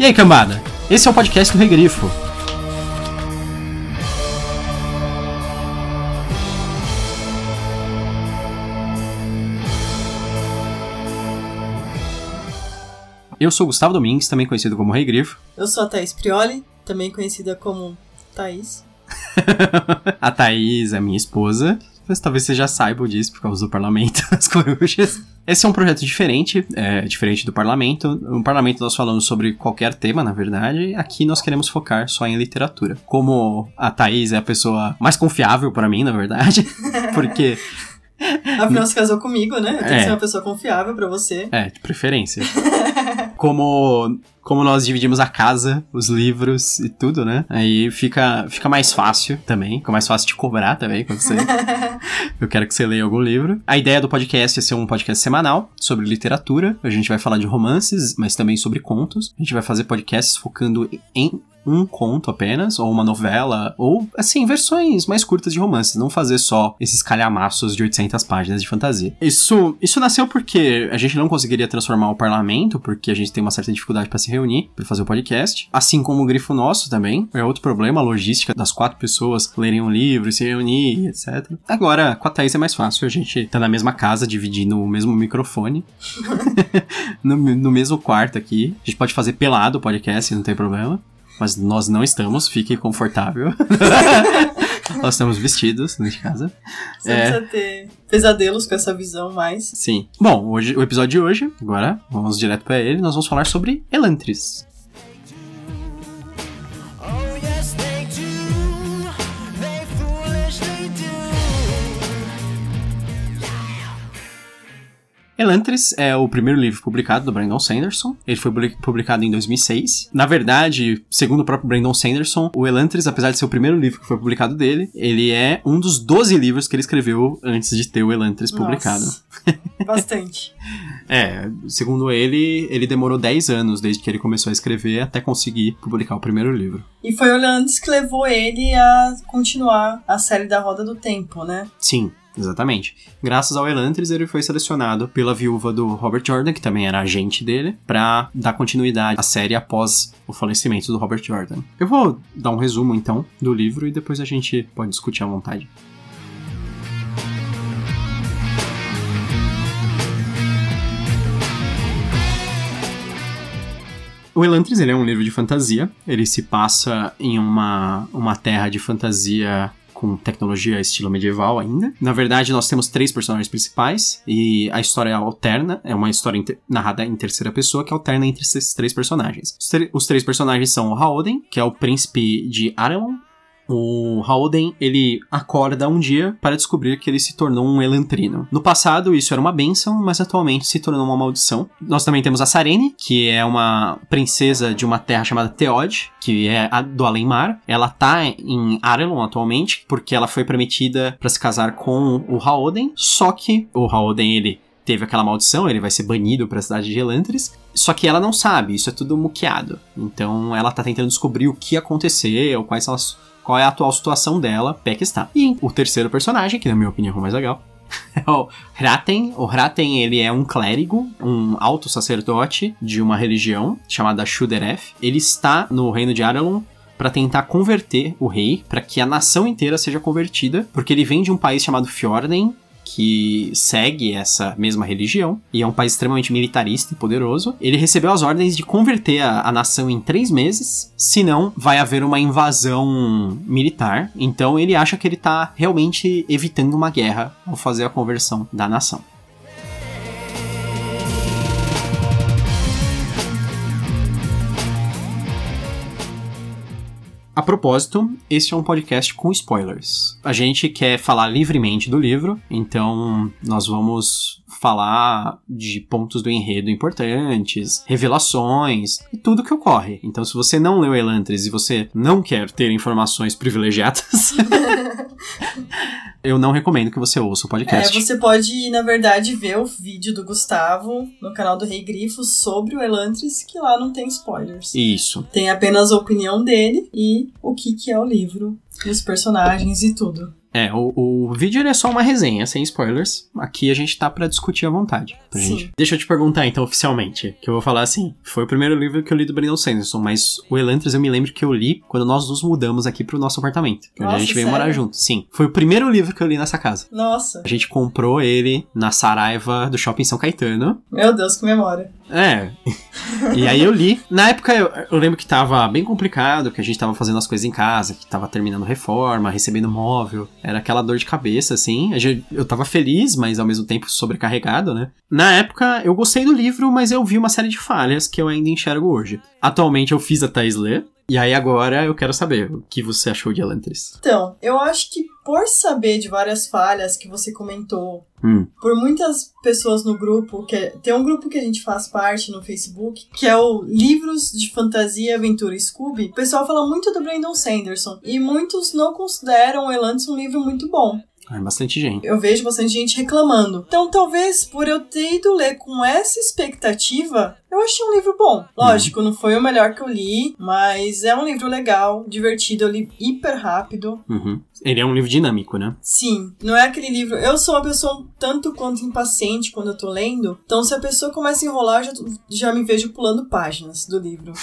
E aí, cambada? Esse é o podcast do Regrifo. Eu sou Gustavo Domingues, também conhecido como Rei Grifo. Eu sou a Thaís Prioli, também conhecida como Thaís. a Thaís é minha esposa. Mas talvez você já saiba disso por causa do Parlamento das Corujas. Esse é um projeto diferente, é, diferente do Parlamento. No Parlamento nós falamos sobre qualquer tema, na verdade. Aqui nós queremos focar só em literatura. Como a Thaís é a pessoa mais confiável para mim, na verdade, porque Afinal, você casou comigo, né? Eu tenho é. que ser uma pessoa confiável para você. É, de preferência. como como nós dividimos a casa, os livros e tudo, né? Aí fica, fica mais fácil também. Fica mais fácil de cobrar também quando você. Eu quero que você leia algum livro. A ideia do podcast é ser um podcast semanal sobre literatura. A gente vai falar de romances, mas também sobre contos. A gente vai fazer podcasts focando em um conto apenas, ou uma novela, ou, assim, versões mais curtas de romances, não fazer só esses calhamaços de 800 páginas de fantasia. Isso, isso nasceu porque a gente não conseguiria transformar o parlamento, porque a gente tem uma certa dificuldade para se reunir, para fazer o podcast, assim como o Grifo Nosso também, é outro problema, a logística das quatro pessoas lerem um livro, se reunir, etc. Agora, com a Thaís é mais fácil, a gente tá na mesma casa, dividindo o mesmo microfone, no, no mesmo quarto aqui, a gente pode fazer pelado o podcast, não tem problema mas nós não estamos, fique confortável. nós estamos vestidos, neste caso. Você é... precisa ter pesadelos com essa visão mais. Sim. Bom, hoje, o episódio de hoje, agora, vamos direto para ele, nós vamos falar sobre Elantris. Elantris é o primeiro livro publicado do Brandon Sanderson. Ele foi publicado em 2006. Na verdade, segundo o próprio Brandon Sanderson, o Elantris, apesar de ser o primeiro livro que foi publicado dele, ele é um dos 12 livros que ele escreveu antes de ter o Elantris Nossa, publicado. Bastante. é, segundo ele, ele demorou 10 anos desde que ele começou a escrever até conseguir publicar o primeiro livro. E foi o Elantris que levou ele a continuar a série da Roda do Tempo, né? Sim. Exatamente. Graças ao Elantris, ele foi selecionado pela viúva do Robert Jordan, que também era agente dele, para dar continuidade à série após o falecimento do Robert Jordan. Eu vou dar um resumo então do livro e depois a gente pode discutir à vontade. O Elantris ele é um livro de fantasia. Ele se passa em uma, uma terra de fantasia com tecnologia estilo medieval ainda. Na verdade, nós temos três personagens principais e a história alterna, é uma história narrada em terceira pessoa que alterna entre esses três personagens. Os, os três personagens são o Haoden, que é o príncipe de Arelon, o Howden, ele acorda um dia para descobrir que ele se tornou um elantrino. No passado, isso era uma benção, mas atualmente se tornou uma maldição. Nós também temos a Sarene, que é uma princesa de uma terra chamada Theod, que é do Além-Mar. Ela tá em Arelon atualmente, porque ela foi prometida para se casar com o Howden, só que o Howden, ele teve aquela maldição, ele vai ser banido para a cidade de Elantris. Só que ela não sabe, isso é tudo muqueado. Então ela tá tentando descobrir o que aconteceu, quais são as qual é a atual situação dela, que está. E o terceiro personagem, que na minha opinião é o mais legal, é o Hraten. O Hraten, ele é um clérigo, um alto sacerdote de uma religião chamada Shudereth. Ele está no reino de Arelon para tentar converter o rei, para que a nação inteira seja convertida, porque ele vem de um país chamado Fjorden, que segue essa mesma religião e é um país extremamente militarista e poderoso. Ele recebeu as ordens de converter a, a nação em três meses, senão vai haver uma invasão militar. Então ele acha que ele está realmente evitando uma guerra ao fazer a conversão da nação. A propósito, esse é um podcast com spoilers. A gente quer falar livremente do livro, então nós vamos falar de pontos do enredo importantes, revelações e tudo que ocorre. Então, se você não leu Elantris e você não quer ter informações privilegiadas, eu não recomendo que você ouça o podcast. É, você pode, na verdade, ver o vídeo do Gustavo no canal do Rei Grifo sobre o Elantris, que lá não tem spoilers. Isso. Tem apenas a opinião dele e o que, que é o livro, os personagens e tudo. É, o, o vídeo é só uma resenha, sem spoilers. Aqui a gente tá pra discutir à vontade. Pra Sim. gente. Deixa eu te perguntar, então, oficialmente. Que eu vou falar assim: foi o primeiro livro que eu li do Brandon Sanderson, mas o Elantris eu me lembro que eu li quando nós nos mudamos aqui pro nosso apartamento. Que onde a Nossa, gente veio sério? morar junto. Sim. Foi o primeiro livro que eu li nessa casa. Nossa, A gente comprou ele na Saraiva do Shopping São Caetano. meu Deus, que memória. É. E aí eu li. Na época eu, eu lembro que tava bem complicado, que a gente tava fazendo as coisas em casa, que tava terminando reforma, recebendo móvel. Era aquela dor de cabeça, assim. Eu tava feliz, mas ao mesmo tempo sobrecarregado, né? Na época eu gostei do livro, mas eu vi uma série de falhas que eu ainda enxergo hoje. Atualmente eu fiz a Thais ler. E aí agora eu quero saber o que você achou de Elantris. Então, eu acho que por saber de várias falhas que você comentou, Hum. por muitas pessoas no grupo, que é- tem um grupo que a gente faz parte no Facebook, que é o Livros de Fantasia, Aventura e Scooby. O pessoal fala muito do Brandon Sanderson e muitos não consideram o Elantris um livro muito bom. É bastante gente. Eu vejo bastante gente reclamando. Então, talvez por eu ter ido ler com essa expectativa, eu achei um livro bom. Lógico, não foi o melhor que eu li, mas é um livro legal, divertido, eu li hiper rápido. Uhum. Ele é um livro dinâmico, né? Sim, não é aquele livro. Eu sou uma pessoa um tanto quanto impaciente quando eu tô lendo. Então, se a pessoa começa a enrolar, eu já, já me vejo pulando páginas do livro.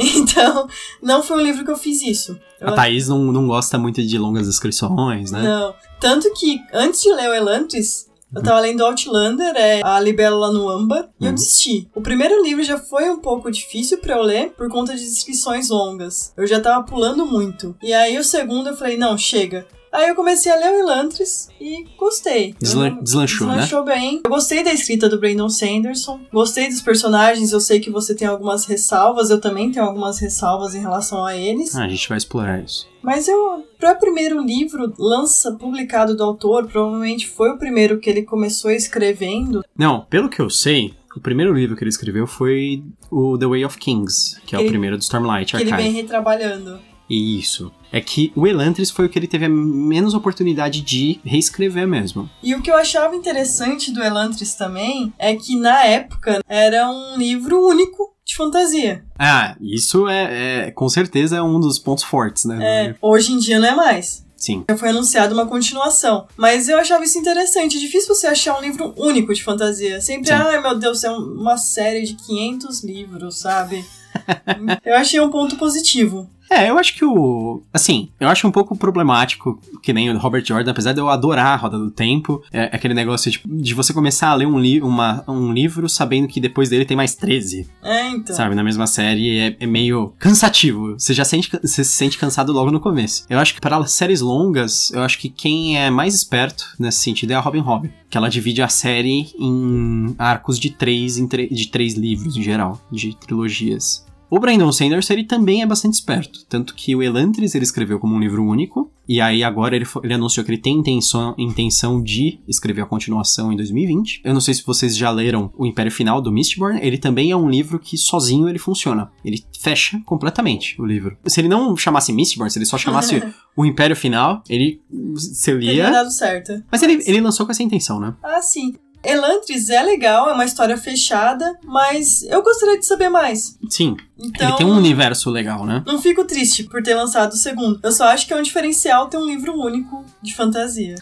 Então, não foi um livro que eu fiz isso. Eu A Thaís não, não gosta muito de longas descrições, né? Não. Tanto que, antes de ler o Elantris, eu tava lendo Outlander, é a Libélula no Âmbar, e eu Uhum. desisti. O primeiro livro já foi um pouco difícil pra eu ler, por conta de descrições longas. Eu já tava pulando muito. E aí, o segundo, eu falei, não, chega. Aí eu comecei a ler o Elantris e gostei. Deslan- não- deslanchou, né? Deslanchou bem. Eu gostei da escrita do Brandon Sanderson. Gostei dos personagens. Eu sei que você tem algumas ressalvas. Eu também tenho algumas ressalvas em relação a eles. Ah, a gente vai explorar isso. Mas eu, para o primeiro livro lança publicado do autor, provavelmente foi o primeiro que ele começou escrevendo. Não, pelo que eu sei, o primeiro livro que ele escreveu foi o The Way of Kings, que é o Ele- primeiro do Stormlight Que ele Archive. vem retrabalhando. Isso. É que o Elantris foi o que ele teve a menos oportunidade de reescrever mesmo. E o que eu achava interessante do Elantris também é que na época era um livro único de fantasia. Ah, isso é, é- com certeza é um dos pontos fortes, né? É, hoje em dia não é mais. Sim. Já foi anunciado uma continuação. Mas eu achava isso interessante. É difícil você achar um livro único de fantasia. Sempre, Sim. ai meu Deus, é uma série de 500 livros, sabe? eu achei um ponto positivo. É, eu acho que o. Assim, eu acho um pouco problemático, que nem o Robert Jordan, apesar de eu adorar a Roda do Tempo, é aquele negócio tipo, de você começar a ler um, li uma, um livro sabendo que depois dele tem mais 13. É, então. sabe, na mesma série, é, é meio cansativo. Você já sente, você se sente cansado logo no começo. Eu acho que para séries longas, eu acho que quem é mais esperto nesse sentido é a Robin Hobb, que ela divide a série em arcos de três, de três livros em geral, de trilogias. O Brandon Sanderson, ele também é bastante esperto. Tanto que o Elantris ele escreveu como um livro único. E aí agora ele, ele anunciou que ele tem intenção, intenção de escrever a continuação em 2020. Eu não sei se vocês já leram O Império Final do Mistborn. Ele também é um livro que sozinho ele funciona. Ele fecha completamente o livro. Se ele não chamasse Mistborn, se ele só chamasse O Império Final, ele você Teria dado certo. Mas ele, ele lançou com essa intenção, né? Ah, sim. Elantris é legal, é uma história fechada, mas eu gostaria de saber mais. Sim. Então, Ele tem um universo legal, né? não fico triste por ter lançado o segundo. Eu só acho que é um diferencial ter um livro único de fantasia.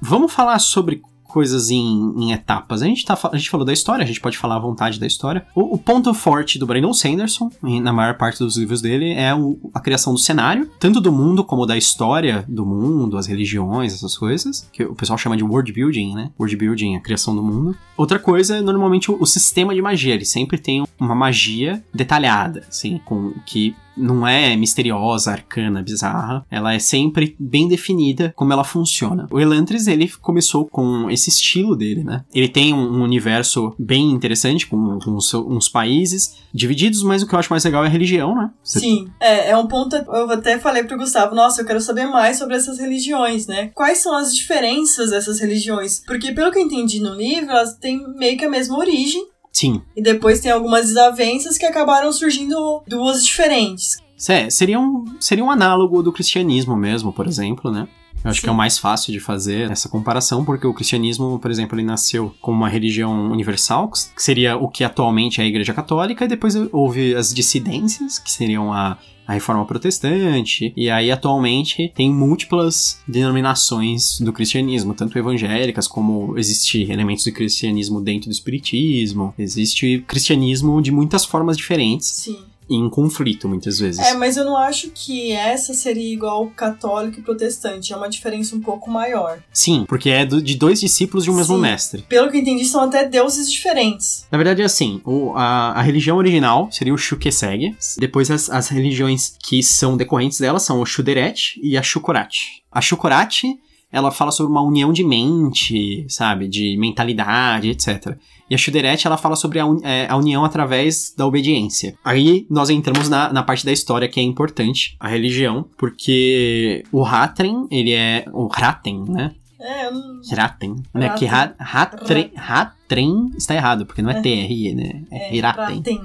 Vamos falar sobre coisas em, em etapas. A gente, tá, a gente falou da história, a gente pode falar à vontade da história. O, o ponto forte do Brandon Sanderson, na maior parte dos livros dele, é o- a criação do cenário, tanto do mundo como da história do mundo, as religiões, essas coisas, que o pessoal chama de world building, né? World building, a criação do mundo. Outra coisa é normalmente o, o sistema de magia. Ele sempre tem uma magia detalhada, assim, com que não é misteriosa, arcana, bizarra. Ela é sempre bem definida como ela funciona. O Elantris, ele começou com esse estilo dele, né? Ele tem um, universo bem interessante, com, com uns países divididos, mas o que eu acho mais legal é a religião, né? Você- Sim, é, é um ponto. Eu até falei pro Gustavo, nossa, eu quero saber mais sobre essas religiões, né? Quais são as diferenças dessas religiões? Porque, pelo que eu entendi no livro, elas têm meio que a mesma origem. Sim. E depois tem algumas desavenças que acabaram surgindo duas diferentes. É, seria um, seria um análogo do cristianismo mesmo, por exemplo, né? Eu acho Sim. que é o mais fácil de fazer essa comparação, porque o cristianismo, por exemplo, ele nasceu como uma religião universal, que seria o que atualmente é a Igreja Católica, e depois houve as dissidências, que seriam a a reforma protestante, e aí atualmente tem múltiplas denominações do cristianismo, tanto evangélicas como existe elementos de cristianismo dentro do espiritismo, existe cristianismo de muitas formas diferentes Sim. Em conflito muitas vezes. É, mas eu não acho que essa seria igual católico e protestante. É uma diferença um pouco maior. Sim, porque é do- de dois discípulos de um mesmo Sim. mestre. Pelo que eu entendi, são até deuses diferentes. Na verdade é assim, o- a, a religião original seria o Shukeseg, depois as, as religiões que são decorrentes dela são o Shuderet e a Shukurat. A Shukurat, ela fala sobre uma união de mente, sabe, de mentalidade, etc. E a Shuderet, ela fala sobre a, un- é, a união através da obediência. Aí nós entramos na, na parte da história que é importante, a religião, porque o Hatren, ele é... o Raten, né? É, eu não... Hiraten. Né? Que Hatren, Hatren está errado, porque não é É. T-R-E, né? É Hiraten. Raten.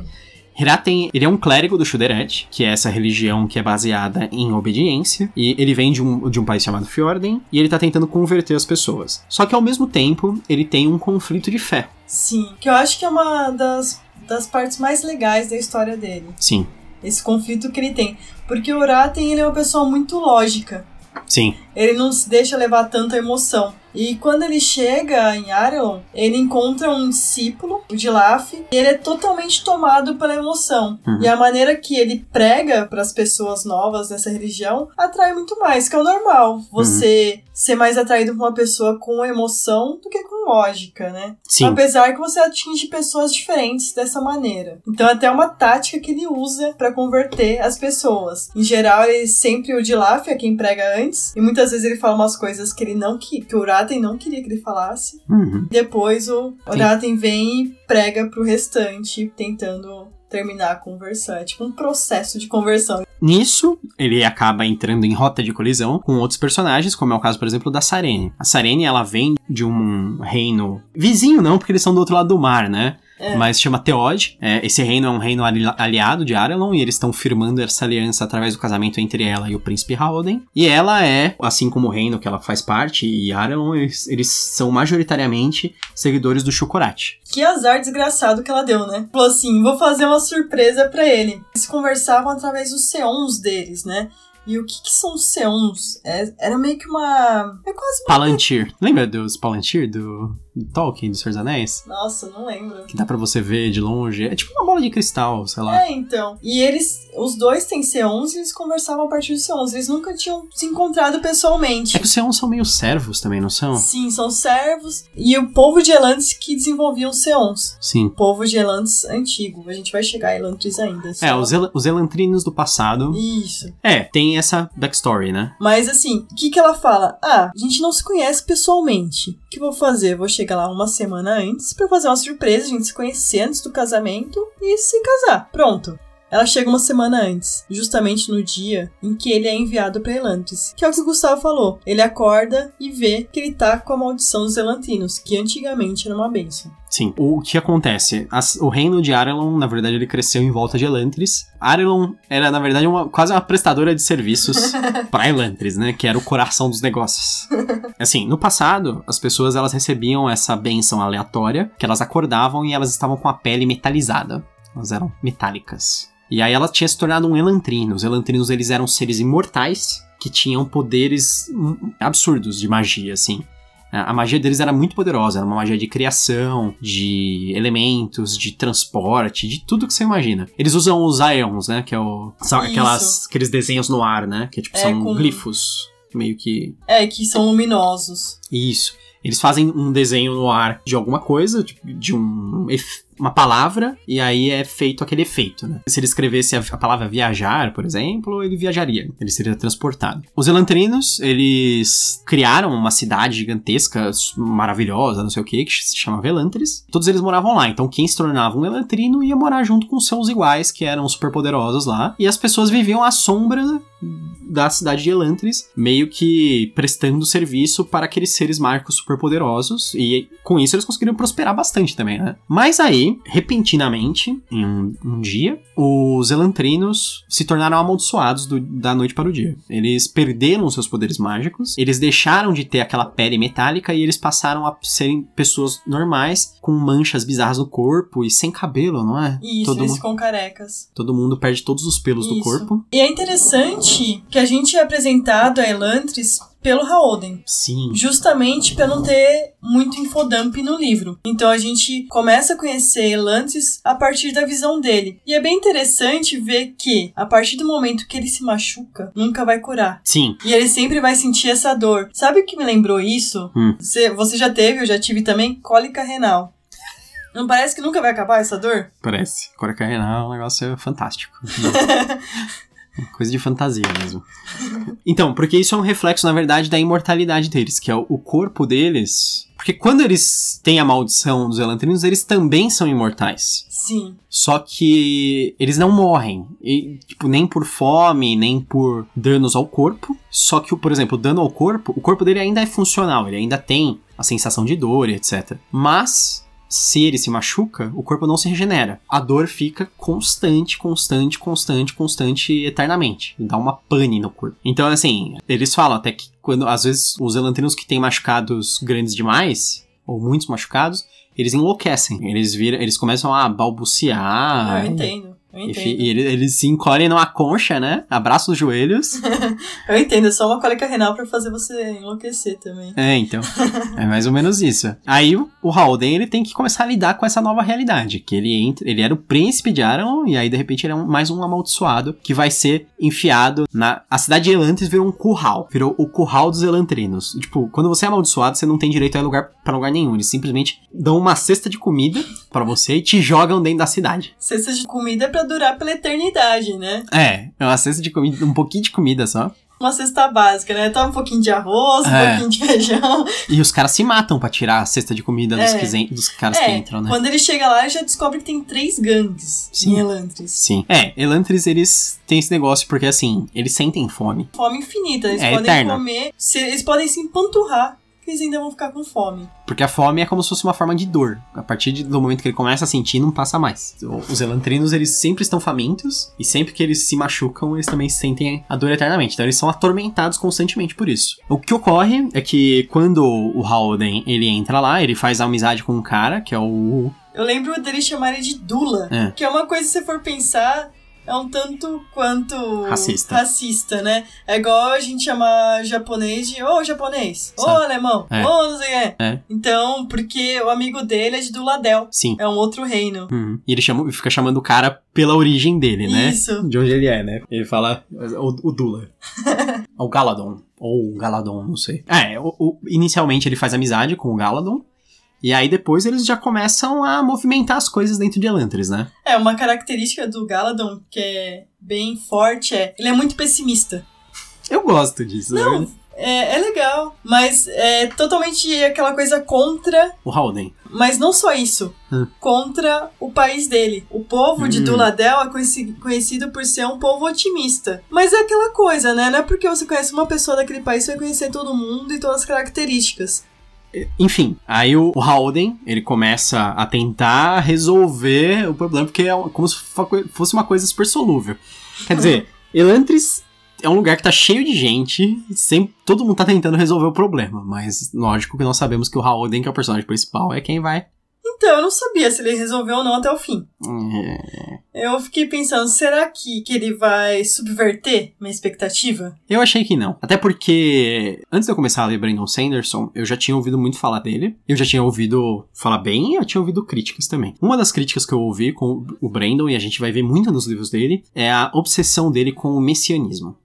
Hiraten, ele é um clérigo do Shuderet, que é essa religião que é baseada em obediência, e ele vem de um, de um país chamado Fjorden, e ele tá tentando converter as pessoas. Só que ao mesmo tempo, ele tem um conflito de fé. Sim. Que eu acho que é uma das, das partes mais legais da história dele. Sim, Esse conflito que ele tem. Porque o Raten, ele é uma pessoa muito lógica. sim, Ele não se deixa levar tanta emoção. E quando ele chega em Arelon, ele encontra um discípulo, o Dilaf, e ele é totalmente tomado pela emoção. Uhum. E a maneira que ele prega para as pessoas novas dessa religião atrai muito mais, que é o normal. Você ser mais atraído por uma pessoa com emoção do que com lógica, né? sim. Apesar que você atinge pessoas diferentes dessa maneira. Então, até uma tática que ele usa pra converter as pessoas. Em geral, ele sempre o Dilaf é quem prega antes, e muitas vezes ele fala umas coisas que ele não que, que o Uraten não queria que ele falasse. Uhum. Depois o Sim. Uraten vem e prega pro restante, tentando terminar a conversão. É tipo um processo de conversão. Nisso, ele acaba entrando em rota de colisão com outros personagens, como é o caso, por exemplo, da Sarene. A Sarene, ela vem de um reino vizinho, não, porque eles são do outro lado do mar, né? É. Mas chama Teod. É, esse reino é um reino ali- aliado de Arelon e eles estão firmando essa aliança através do casamento entre ela e o príncipe Halden. E ela é, assim como o reino que ela faz parte e Arelon, eles, eles são majoritariamente seguidores do Chocorate. Que azar desgraçado que ela deu, né? Falou assim: vou fazer uma surpresa pra ele. Eles conversavam através dos Seons deles, né? E o que, que são os Seons? É, era meio que uma. É quase uma. Palantir. Lembra dos Palantir do Tolkien, dos Senhor Anéis? Nossa, não lembro. Que dá pra você ver de longe. É tipo uma bola de cristal, sei lá. É, então. E eles, os dois têm C11 e eles conversavam a partir do C11. Eles nunca tinham se encontrado pessoalmente. É que os Seons são meio servos também, não são? Sim, são servos. E o povo de Elantis que desenvolviam os C11. Sim. O povo de Elantis antigo. A gente vai chegar a Elantris ainda. É, os, El- os Elantrinos do passado. Isso. É, tem essa backstory, né? Mas assim, o que, que ela fala? Ah, a gente não se conhece pessoalmente. O que eu vou fazer? Eu vou chegar lá uma semana antes pra fazer uma surpresa, a gente se conhecer antes do casamento e se casar. Pronto. Ela chega uma semana antes, justamente no dia em que ele é enviado pra Elantris, que é o que o Gustavo falou. Ele acorda e vê que ele tá com a maldição dos Elantinos, que antigamente era uma bênção. Sim. O que acontece? As- o reino de Arelon, na verdade, ele cresceu em volta de Elantris. Arelon era, na verdade, uma, quase uma prestadora de serviços pra Elantris, né? Que era o coração dos negócios. Assim, no passado, as pessoas elas recebiam essa benção aleatória, que elas acordavam e elas estavam com a pele metalizada. Elas eram metálicas. E aí ela tinha se tornado um Elantrino. Os Elantrinos, eles eram seres imortais que tinham poderes hum, absurdos de magia, assim. A magia deles era muito poderosa, era uma magia de criação, de elementos, de transporte, de tudo que você imagina. Eles usam os Ions, né? Que é o. São Isso. aquelas, aqueles desenhos no ar, né? Que tipo, É, são com- glifos. Meio que. É, que são luminosos. Isso. Eles fazem um desenho no ar de alguma coisa, tipo, de um, uma palavra, e aí é feito aquele efeito, né? Se ele escrevesse a, a palavra viajar, por exemplo, ele viajaria, ele seria transportado. Os elantrinos, eles criaram uma cidade gigantesca, maravilhosa, não sei o que, que se chama Velantris. Todos eles moravam lá, então quem se tornava um elantrino ia morar junto com seus iguais, que eram superpoderosos lá, e as pessoas viviam à sombra da cidade de Elantris, meio que prestando serviço para aqueles seres mágicos superpoderosos, e com isso eles conseguiram prosperar bastante também, né? Mas aí, repentinamente, em um, um dia, os elantrinos se tornaram amaldiçoados do- da noite para o dia. Eles perderam os seus poderes mágicos, eles deixaram de ter aquela pele metálica e eles passaram a serem pessoas normais, com manchas bizarras no corpo e sem cabelo, não é? Isso, todo, eles mundo, ficam carecas. todo mundo perde todos os pelos do Isso. corpo. E é interessante que a gente é apresentado a Elantris pelo Raoden. Sim. Justamente para não ter muito infodump no livro. Então a gente começa a conhecer Elantris a partir da visão dele. E é bem interessante ver que, a partir do momento que ele se machuca, nunca vai curar. Sim. E ele sempre vai sentir essa dor. Sabe o que me lembrou isso? Hum. Você, você já teve, eu já tive também, cólica renal. Não parece que nunca vai acabar essa dor? Parece. Cólica renal é um negócio fantástico. Coisa de fantasia mesmo. Então, porque isso é um reflexo, na verdade, da imortalidade deles, que é o corpo deles. Porque quando eles têm a maldição dos elantrinos, eles também são imortais. Sim. Só que eles não morrem. E, tipo, nem por fome, nem por danos ao corpo. Só que, por exemplo, o dano ao corpo, o corpo dele ainda é funcional, ele ainda tem a sensação de dor, e etc. Mas. Se ele se machuca, o corpo não se regenera. A dor fica constante, constante, constante, constante eternamente. Dá uma pane no corpo. Então, assim, eles falam até que quando, às vezes, os elantrinos que têm machucados grandes demais, ou muitos machucados, eles enlouquecem. Eles viram, eles começam a balbuciar. Ah, eu entendo. E, eles, eles se encolhem numa concha, né? Abraçam os joelhos. Eu entendo, é só uma cólica renal pra fazer você enlouquecer também. é, então. É mais ou menos isso. Aí o, o Halden, ele tem que começar a lidar com essa nova realidade. Que ele entra, ele era o príncipe de Aron, e aí de repente ele é um- mais um amaldiçoado que vai ser enfiado na. A cidade de Elantres virou um curral. Virou o curral dos Elantrinos. Tipo, quando você é amaldiçoado, você não tem direito a ir lugar, pra lugar nenhum. Eles simplesmente dão uma cesta de comida pra você e te jogam dentro da cidade. Cesta de comida é pra durar pela eternidade, né? É, é uma cesta de comida, um pouquinho de comida só. Uma cesta básica, né? Toma um pouquinho de arroz, um É. pouquinho de feijão. E os caras se matam pra tirar a cesta de comida dos, É. que, zen- dos caras que É, entram, né? quando ele chega lá, ele já descobre que tem três gangues Sim. em Elantris. Sim. É, Elantris, eles têm esse negócio porque, assim, eles sentem fome. Fome infinita. Eles É podem eterna. comer, se- eles podem se empanturrar, que eles ainda vão ficar com fome. Porque a fome é como se fosse uma forma de dor. A partir do momento que ele começa a sentir, não passa mais. Os elantrinos, eles sempre estão famintos. E sempre que eles se machucam, eles também sentem a dor eternamente. Então eles são atormentados constantemente por isso. O que ocorre é que quando o Halden, ele entra lá, ele faz amizade com um cara, que é o... Eu lembro dele chamarem de Dula, É. que é uma coisa, se você for pensar, é um tanto quanto Racista. racista, né? É igual a gente chamar japonês de ô japonês, ô Sabe. alemão, É. ô não sei o quê. É. Então, porque o amigo dele é de Duladel, Sim. é um outro reino. Uhum. E ele chama, fica chamando o cara pela origem dele, né? Isso. De onde ele é, né? Ele fala o, o Dula. o Galadon. Ou o Galadon, não sei. É, o- o- inicialmente ele faz amizade com o Galadon. E aí depois eles já começam a movimentar as coisas dentro de Elantris, né? É, uma característica do Galadon que é bem forte é, ele é muito pessimista. Eu gosto disso. Não, né? é, é legal, mas é totalmente aquela coisa contra O Halden. Mas não só isso. Hum. Contra o país dele. O povo de Hum. Duladel é conheci- conhecido por ser um povo otimista. Mas é aquela coisa, né? Não é porque você conhece uma pessoa daquele país você vai conhecer todo mundo e todas as características. Enfim, aí o, o Halden, ele começa a tentar resolver o problema, porque é como se fo- fosse uma coisa super solúvel. Quer dizer, Elantris é um lugar que tá cheio de gente, sempre, todo mundo tá tentando resolver o problema, mas lógico que nós sabemos que o Halden, que é o personagem principal, é quem vai... Então, eu não sabia se ele resolveu ou não até o fim. É, Eu fiquei pensando, será que, que ele vai subverter minha expectativa? Eu achei que não. Até porque, antes de eu começar a ler Brandon Sanderson, eu já tinha ouvido muito falar dele. Eu já tinha ouvido falar bem e eu tinha ouvido críticas também. Uma das críticas que eu ouvi com o Brandon, e a gente vai ver muito nos livros dele, é a obsessão dele com o messianismo.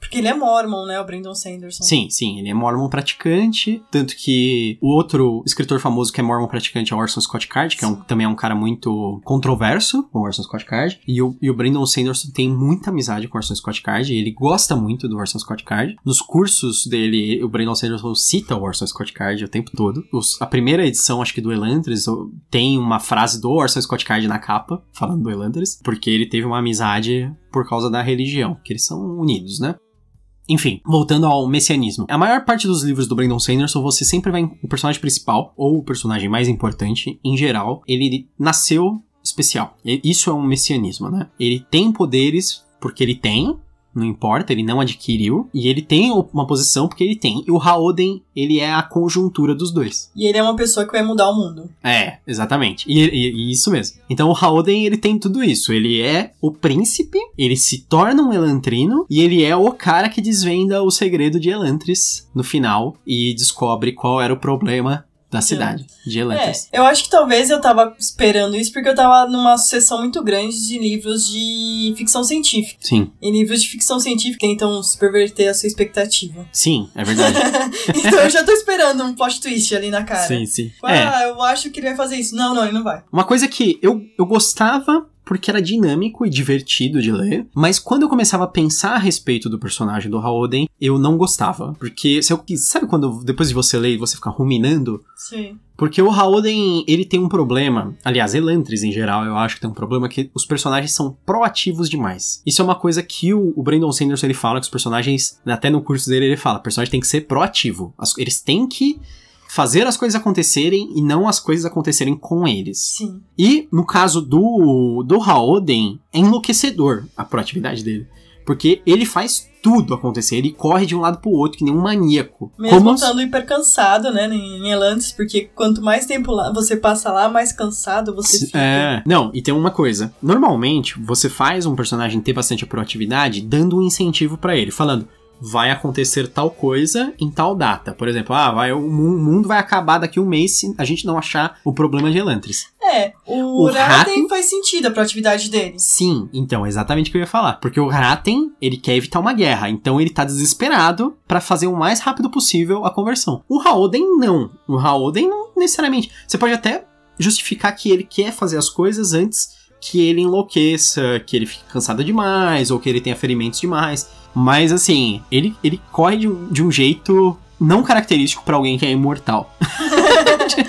Porque ele é mormon, né? O Brandon Sanderson. Sim, sim, ele é mormon praticante, tanto que o outro escritor famoso que é mormon praticante é o Orson Scott Card, que é um- também é um cara muito controverso, o Orson Scott Card, e o, e o Brandon Sanderson tem muita amizade com o Orson Scott Card, e ele gosta muito do Orson Scott Card. Nos cursos dele, o Brandon Sanderson cita o Orson Scott Card o tempo todo. Os- a primeira edição, acho que do Elantris, tem uma frase do Orson Scott Card na capa, falando do Elantris, porque ele teve uma amizade por causa da religião, que eles são unidos, né? Enfim, voltando ao messianismo. A maior parte dos livros do Brandon Sanderson, você sempre vai. O personagem principal, ou o personagem mais importante, em geral, ele nasceu especial. Isso é um messianismo, né? Ele tem poderes porque ele tem, não importa, ele não adquiriu, e ele tem uma posição porque ele tem. E o Haoden, ele é a conjuntura dos dois. E ele é uma pessoa que vai mudar o mundo. É, exatamente. E, e- e isso mesmo. Então o Haoden, ele tem tudo isso. Ele é o príncipe, ele se torna um Elantrino, e ele é o cara que desvenda o segredo de Elantris no final e descobre qual era o problema da cidade de É, Elantris. eu acho que talvez eu tava esperando isso porque eu tava numa sessão muito grande de livros de ficção científica. Sim, E livros de ficção científica tentam subverter a sua expectativa. sim, é verdade. então eu já tô esperando um plot twist ali na cara. sim, sim. É, Ah, eu acho que ele vai fazer isso. Não, não, ele não vai. Uma coisa que eu, eu gostava porque era dinâmico e divertido de ler, mas quando eu começava a pensar a respeito do personagem do Haoden, eu não gostava. Porque, se eu, sabe quando depois de você ler e você ficar ruminando? Sim. Porque o Haoden, ele tem um problema, aliás, Elantris em geral, eu acho que tem um problema que os personagens são proativos demais. Isso é uma coisa que o, o Brandon Sanderson ele fala que os personagens, até no curso dele ele fala, o personagem tem que ser proativo. As- eles têm que fazer as coisas acontecerem e não as coisas acontecerem com eles. Sim. E no caso do, do Haoden, é enlouquecedor a proatividade dele. Porque ele faz tudo acontecer, ele corre de um lado pro outro, que nem um maníaco. Mesmo Como estando hiper cansado, né, em Elantis, porque quanto mais tempo lá você passa lá, mais cansado você fica. É. Não, e tem uma coisa. Normalmente, você faz um personagem ter bastante proatividade dando um incentivo pra ele, falando. Vai acontecer tal coisa em tal data. Por exemplo, ah, vai, o mu- mundo vai acabar daqui a um mês se a gente não achar o problema de Elantris. É, o, O Raten faz sentido a proatividade dele. Sim, então, é exatamente o que eu ia falar. Porque o Raten, ele quer evitar uma guerra, então ele tá desesperado pra fazer o mais rápido possível a conversão. O Haoden não. O Haoden não necessariamente. Você pode até justificar que ele quer fazer as coisas antes que ele enlouqueça, que ele fique cansado demais, ou que ele tenha ferimentos demais. Mas assim, ele, ele corre de um, de um jeito não característico pra alguém que é imortal. de,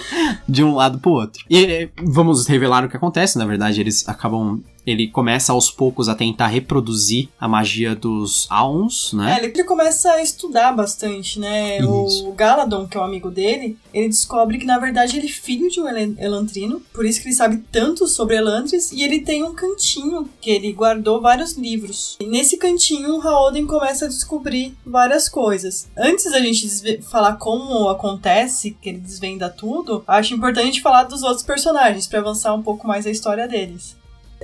de um lado pro outro. E eh, vamos revelar o que acontece, na verdade, eles acabam. Ele começa aos poucos a tentar reproduzir a magia dos Auns, É, né? ele ele começa a estudar bastante, né? Isso. O Galadon, que é um amigo dele, ele descobre que na verdade ele é filho de um Elan- Elantrino, por isso que ele sabe tanto sobre Elantris, e ele tem um cantinho que ele guardou vários livros. E nesse cantinho, o Haoden começa a descobrir várias coisas. Antes da gente falar como acontece, que ele desvenda tudo, acho importante falar dos outros personagens, para avançar um pouco mais a história deles.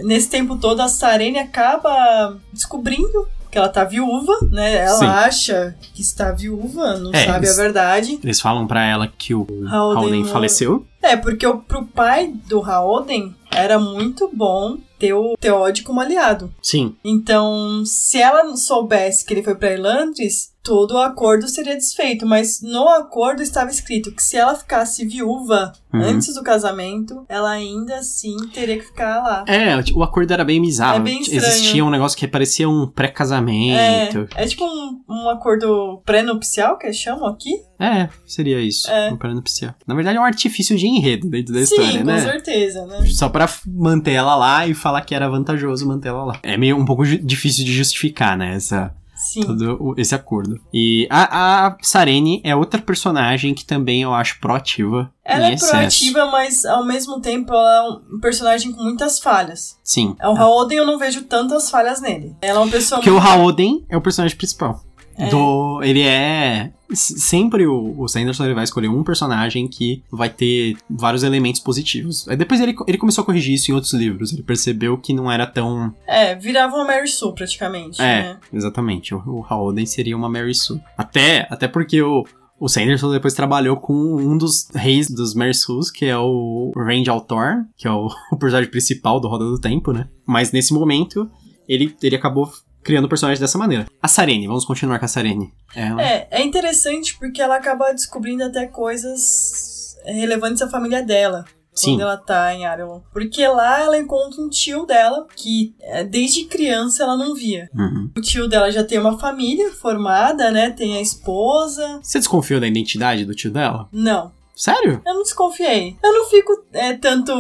Nesse tempo todo, a Sarene acaba descobrindo que ela tá viúva, né? Ela Sim. acha que está viúva, não É, sabe eles- a verdade. Eles falam pra ela que o não- faleceu. É, porque o, pro pai do Haoden era muito bom ter o Theod como aliado. Sim. Então, se ela não soubesse que ele foi pra Elantris, todo o acordo seria desfeito. Mas no acordo estava escrito que se ela ficasse viúva Uhum. antes do casamento, ela ainda assim teria que ficar lá. É, o acordo era bem bizarro. É bem estranho. Existia um negócio que parecia um pré-casamento. É, é tipo um, um acordo pré-nupcial que chamam aqui? É, seria isso. É. Um pré-nupcial. Na verdade, é um artifício de enredo dentro da Sim, história, com né? certeza, né? Só pra manter ela lá e falar que era vantajoso manter ela lá. É meio um pouco difícil de justificar, né? Essa, Sim. todo o- esse acordo. E a, a Sarene é outra personagem que também eu acho proativa. Ela é excesso. proativa, mas ao mesmo tempo ela é um personagem com muitas falhas. Sim. O Haoden eu não vejo tantas falhas nele. Ela é uma pessoa Porque o Haoden é o personagem principal. É. Do, ele é. Sempre o, o Sanderson ele vai escolher um personagem que vai ter vários elementos positivos. Aí depois ele, ele começou a corrigir isso em outros livros. Ele percebeu que não era tão. É, virava uma Mary Sue praticamente, É, né? exatamente. O, o Haoden seria uma Mary Sue. Até, até porque o, o Sanderson depois trabalhou com um dos reis dos Mary Sues, que é o Range Altor, que é o, o personagem principal do Roda do Tempo, né? Mas nesse momento, ele, ele acabou criando o personagem dessa maneira. A Sarene, vamos continuar com a Sarene. Ela, É, é interessante porque ela acaba descobrindo até coisas relevantes à família dela. Sim. Quando ela tá em Arelon. Porque lá ela encontra um tio dela que é, desde criança ela não via. Uhum. O tio dela já tem uma família formada, né? Tem a esposa. Você desconfiou da identidade do tio dela? Não, Sério? eu não desconfiei. Eu não fico é, tanto.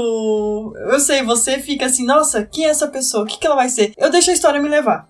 Eu sei, você fica assim, nossa, quem é essa pessoa? O que, que ela vai ser? Eu deixo a história me levar.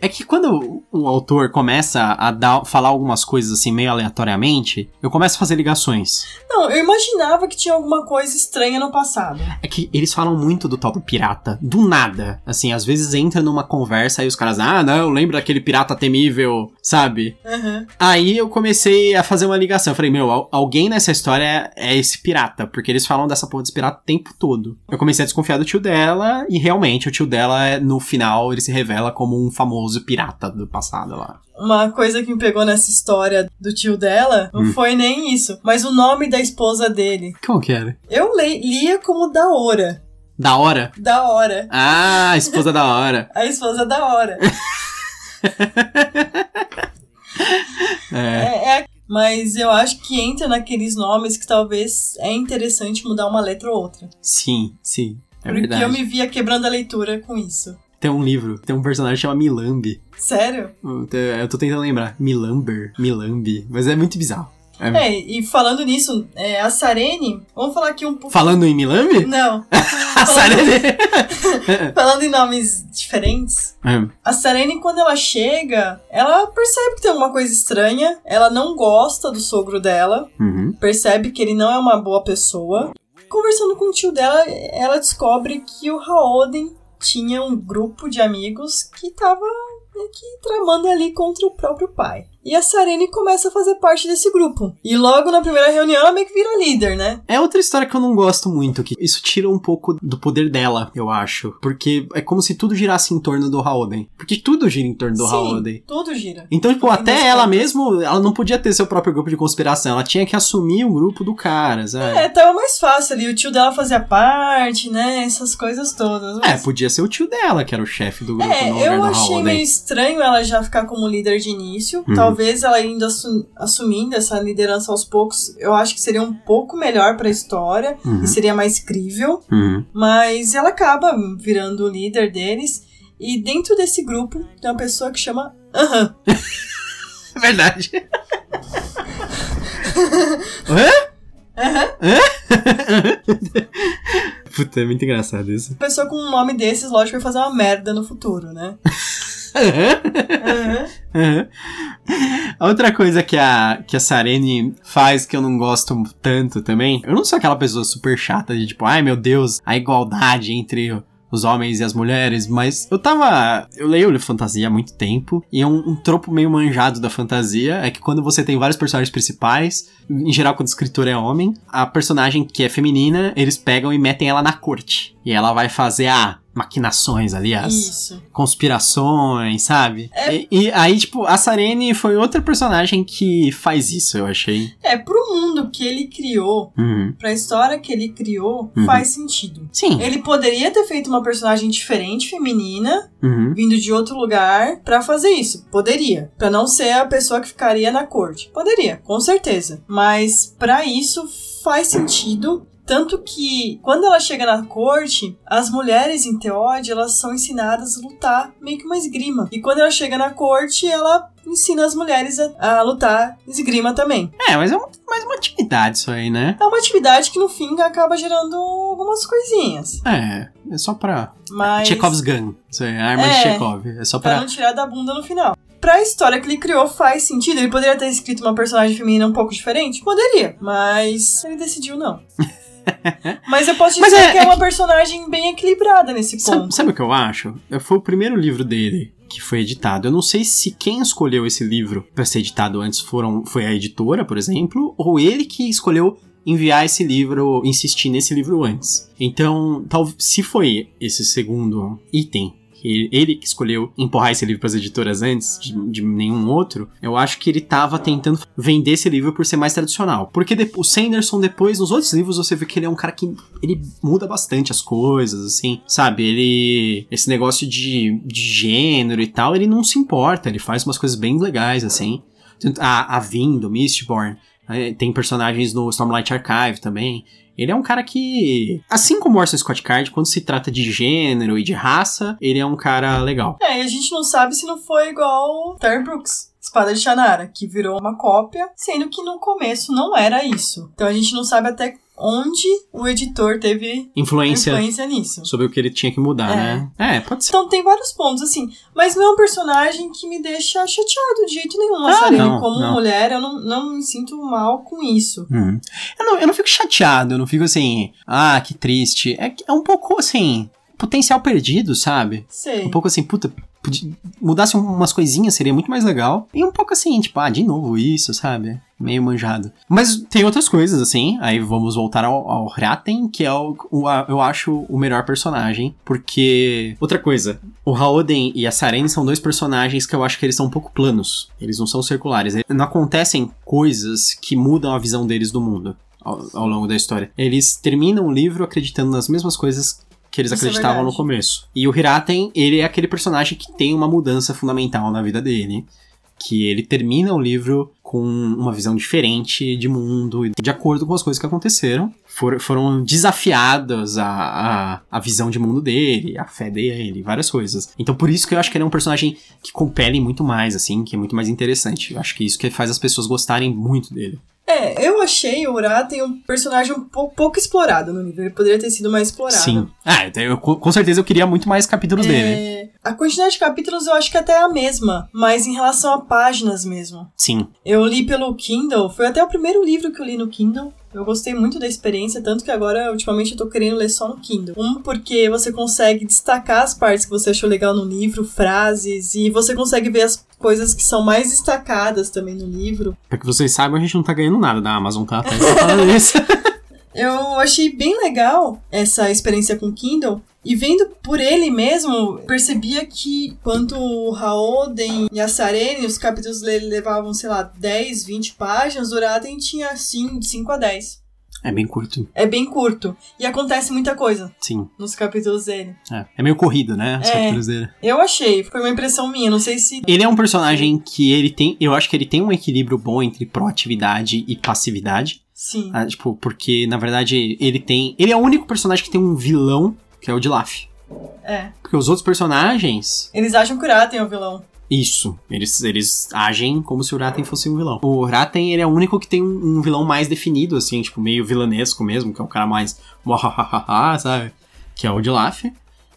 É que quando o autor começa a dar, falar algumas coisas assim meio aleatoriamente, eu começo a fazer ligações. Não, eu imaginava que tinha alguma coisa estranha no passado. É que eles falam muito do tal do pirata, do nada. Assim, às vezes entra numa conversa e os caras, ah, não, lembra daquele pirata temível, sabe? Aham. Aí eu comecei a fazer uma ligação. Eu falei, meu, al- alguém nessa história é esse pirata, porque eles falam dessa porra desse pirata o tempo todo. Eu comecei a desconfiar do tio dela, e realmente o tio dela, é- no final, ele se revela como um famoso pirata do passado lá. Uma coisa que me pegou nessa história do tio dela não Hum. foi nem isso, mas o nome da esposa dele. Qual que era? Eu le- lia como Daora. Da hora? Da hora. Ah, esposa da hora. A esposa da hora. É. É, é- mas eu acho que entra naqueles nomes que talvez é interessante mudar uma letra ou outra. Sim, sim. É porque verdade. eu me via quebrando a leitura com isso. Tem um livro, tem um personagem que chama Milambi. Sério? Eu tô- tentando lembrar. Milamber, Milambi. Mas é muito bizarro. É- É, e falando nisso, é, a Sarene, vamos falar aqui um pouco. Falando em Milambi? Não, A Sarene. falando em nomes diferentes. É. A Sarene, quando ela chega, ela percebe que tem alguma coisa estranha. Ela não gosta do sogro dela. Uhum. Percebe que ele não é uma boa pessoa. Conversando com o tio dela, ela descobre que o Haoden tinha um grupo de amigos que tava que tramando ali contra o próprio pai. E a Sarene começa a fazer parte desse grupo. E logo na primeira reunião ela meio que vira líder, né? É outra história que eu não gosto muito, que isso tira um pouco do poder dela, eu acho. Porque é como se tudo girasse em torno do Haoden. Porque tudo gira em torno do Sim, tudo gira. Então, tipo, até ela contas. mesmo, ela não podia ter seu próprio grupo de conspiração. Ela tinha que assumir o grupo do cara, sabe? É, tava mais fácil ali. O tio dela fazia parte, né? Essas coisas todas. É, mas- podia ser o tio dela, que era o chefe do grupo É, eu achei meio estranho ela já ficar como líder de início. Uhum. Talvez ela indo assu- assumindo essa liderança aos poucos, eu acho que seria um pouco melhor pra história Uhum. e seria mais crível. Uhum. Mas ela acaba virando o líder deles. E dentro desse grupo tem uma pessoa que chama Aham. É verdade. Hã? Aham. Puta, é muito engraçado isso. Uma pessoa com um nome desses, lógico, vai fazer uma merda no futuro, né? Uhum. A outra coisa que a, que a Sarene faz que eu não gosto tanto também, eu não sou aquela pessoa super chata de tipo, ai meu Deus, a igualdade entre os homens e as mulheres, mas eu tava. Eu leio fantasia há muito tempo, e é um, um tropo meio manjado da fantasia é que quando você tem vários personagens principais, em geral quando o escritor é homem, a personagem que é feminina, eles pegam e metem ela na corte. E ela vai fazer a maquinações ali, as, Isso. conspirações, sabe? É. E, e aí, tipo, a Sarene foi outra personagem que faz isso, eu achei. É, pro mundo que ele criou, Uhum. pra história que ele criou, Uhum. faz sentido. Sim. Ele poderia ter feito uma personagem diferente, feminina, Uhum. vindo de outro lugar pra fazer isso. Poderia. Pra não ser a pessoa que ficaria na corte. Poderia, com certeza. Mas pra isso faz sentido. Tanto que quando ela chega na corte, as mulheres em Teode, elas são ensinadas a lutar meio que uma esgrima. E quando ela chega na corte, ela ensina as mulheres a, a lutar esgrima também. É, mas é uma- mais uma atividade isso aí, né? É uma atividade que no fim acaba gerando algumas coisinhas. É, é só pra. Mas. Chekhov's gun. Isso aí, arma de É. Chekhov. É só Pra pra. não tirar da bunda no final. Pra história que ele criou faz sentido. Ele poderia ter escrito uma personagem feminina um pouco diferente? Poderia. Mas ele decidiu não. Mas eu posso dizer Mas é- que é é uma que- personagem bem equilibrada nesse Sabe, ponto. sabe o que eu acho? Foi o primeiro livro dele que foi editado. Eu não sei se quem escolheu esse livro pra ser editado antes foram, foi a editora, por exemplo, ou ele que escolheu enviar esse livro, insistir nesse livro antes. Então, tal, se foi esse segundo item, que ele que escolheu empurrar esse livro pras editoras antes de, de nenhum outro, eu acho que ele tava tentando vender esse livro por ser mais tradicional. Porque de- o Sanderson, depois, nos outros livros, você vê que ele é um cara que ele muda bastante as coisas, assim, sabe? Ele. Esse negócio de, de gênero e tal, ele não se importa, ele faz umas coisas bem legais, assim. A, a Vin, do Mistborn, eh, tem personagens no Stormlight Archive também. Ele é um cara que, assim como o Orson Scott Card, quando se trata de gênero e de raça, ele é um cara legal. É, e a gente não sabe se não foi igual Terry Brooks. Espada de Shannara, que virou uma cópia, sendo que no começo não era isso. Então a gente não sabe até onde o editor teve Influência, influência nisso. sobre o que ele tinha que mudar, É. né? É, pode ser. Então tem vários pontos, assim. Mas não é um personagem que me deixa chateado de jeito nenhum. Ah, não, como não. mulher, eu não, não me sinto mal com isso. Hum. Eu, não, eu não fico chateado, eu não fico assim, ah, que triste. É, é um pouco assim, potencial perdido, sabe? Sei. Um pouco assim, puta, mudasse umas coisinhas seria muito mais legal. E um pouco assim, tipo, ah, de novo isso, sabe? Meio manjado. Mas tem outras coisas, assim. Aí vamos voltar ao, Raten, que é o, o- a- eu acho o melhor personagem. Porque. Outra coisa, o Raoden e a Sarene são dois personagens que eu acho que eles são um pouco planos. Eles não são circulares. Não acontecem coisas que mudam a visão deles do mundo. Ao, ao longo da história. Eles terminam o livro acreditando nas mesmas coisas que eles Isso é acreditavam no verdade. começo. E o Hiraten, ele é aquele personagem que tem uma mudança fundamental na vida dele. Que ele termina o livro com uma visão diferente de mundo, de acordo com as coisas que aconteceram. For- foram desafiadas a, a, a visão de mundo dele, a fé dele, várias coisas. Então por isso que eu acho que ele é um personagem que compele muito mais, assim, que é muito mais interessante. Eu acho que isso que faz as pessoas gostarem muito dele. É, eu achei o Uraten um personagem um pouco, pouco explorado no livro. Ele poderia ter sido mais explorado. Sim. Ah, eu, com certeza eu queria muito mais capítulos dele. É, a quantidade de capítulos eu acho que até é a mesma, mas em relação a páginas mesmo. Sim. Eu li pelo Kindle, foi até o primeiro livro que eu li no Kindle. Eu gostei muito da experiência, tanto que agora, ultimamente, eu tô querendo ler só no Kindle. Um, porque você consegue destacar as partes que você achou legal no livro, frases, e você consegue ver as coisas que são mais destacadas também no livro. Pra que vocês saibam, a gente não tá ganhando nada da Amazon, tá? Tá isso. Eu achei bem legal essa experiência com o Kindle. E vendo por ele mesmo, percebia que quanto o Raoden e a Sarene, os capítulos dele levavam, sei lá, 10, 20 páginas, o Uraten tinha, assim, de 5 a 10. É bem curto, É bem curto. E acontece muita coisa sim. nos capítulos dele. É, é meio corrido, né? Os É. capítulos dele. Eu achei, foi uma impressão minha, não sei se. Ele é um personagem que ele tem. Eu acho que ele tem um equilíbrio bom entre proatividade e passividade. Sim. Ah, tipo, porque, na verdade, ele tem. Ele é o único personagem que tem um vilão, que é o Dilaf. É. Porque os outros personagens. Eles acham que o Uraten é o vilão. Isso. Eles, eles agem como se o Raten fosse um vilão. O Raten, ele é o único que tem um, um vilão mais definido, assim, tipo, meio vilanesco mesmo, que é o cara mais. sabe? Que é o Dilaf.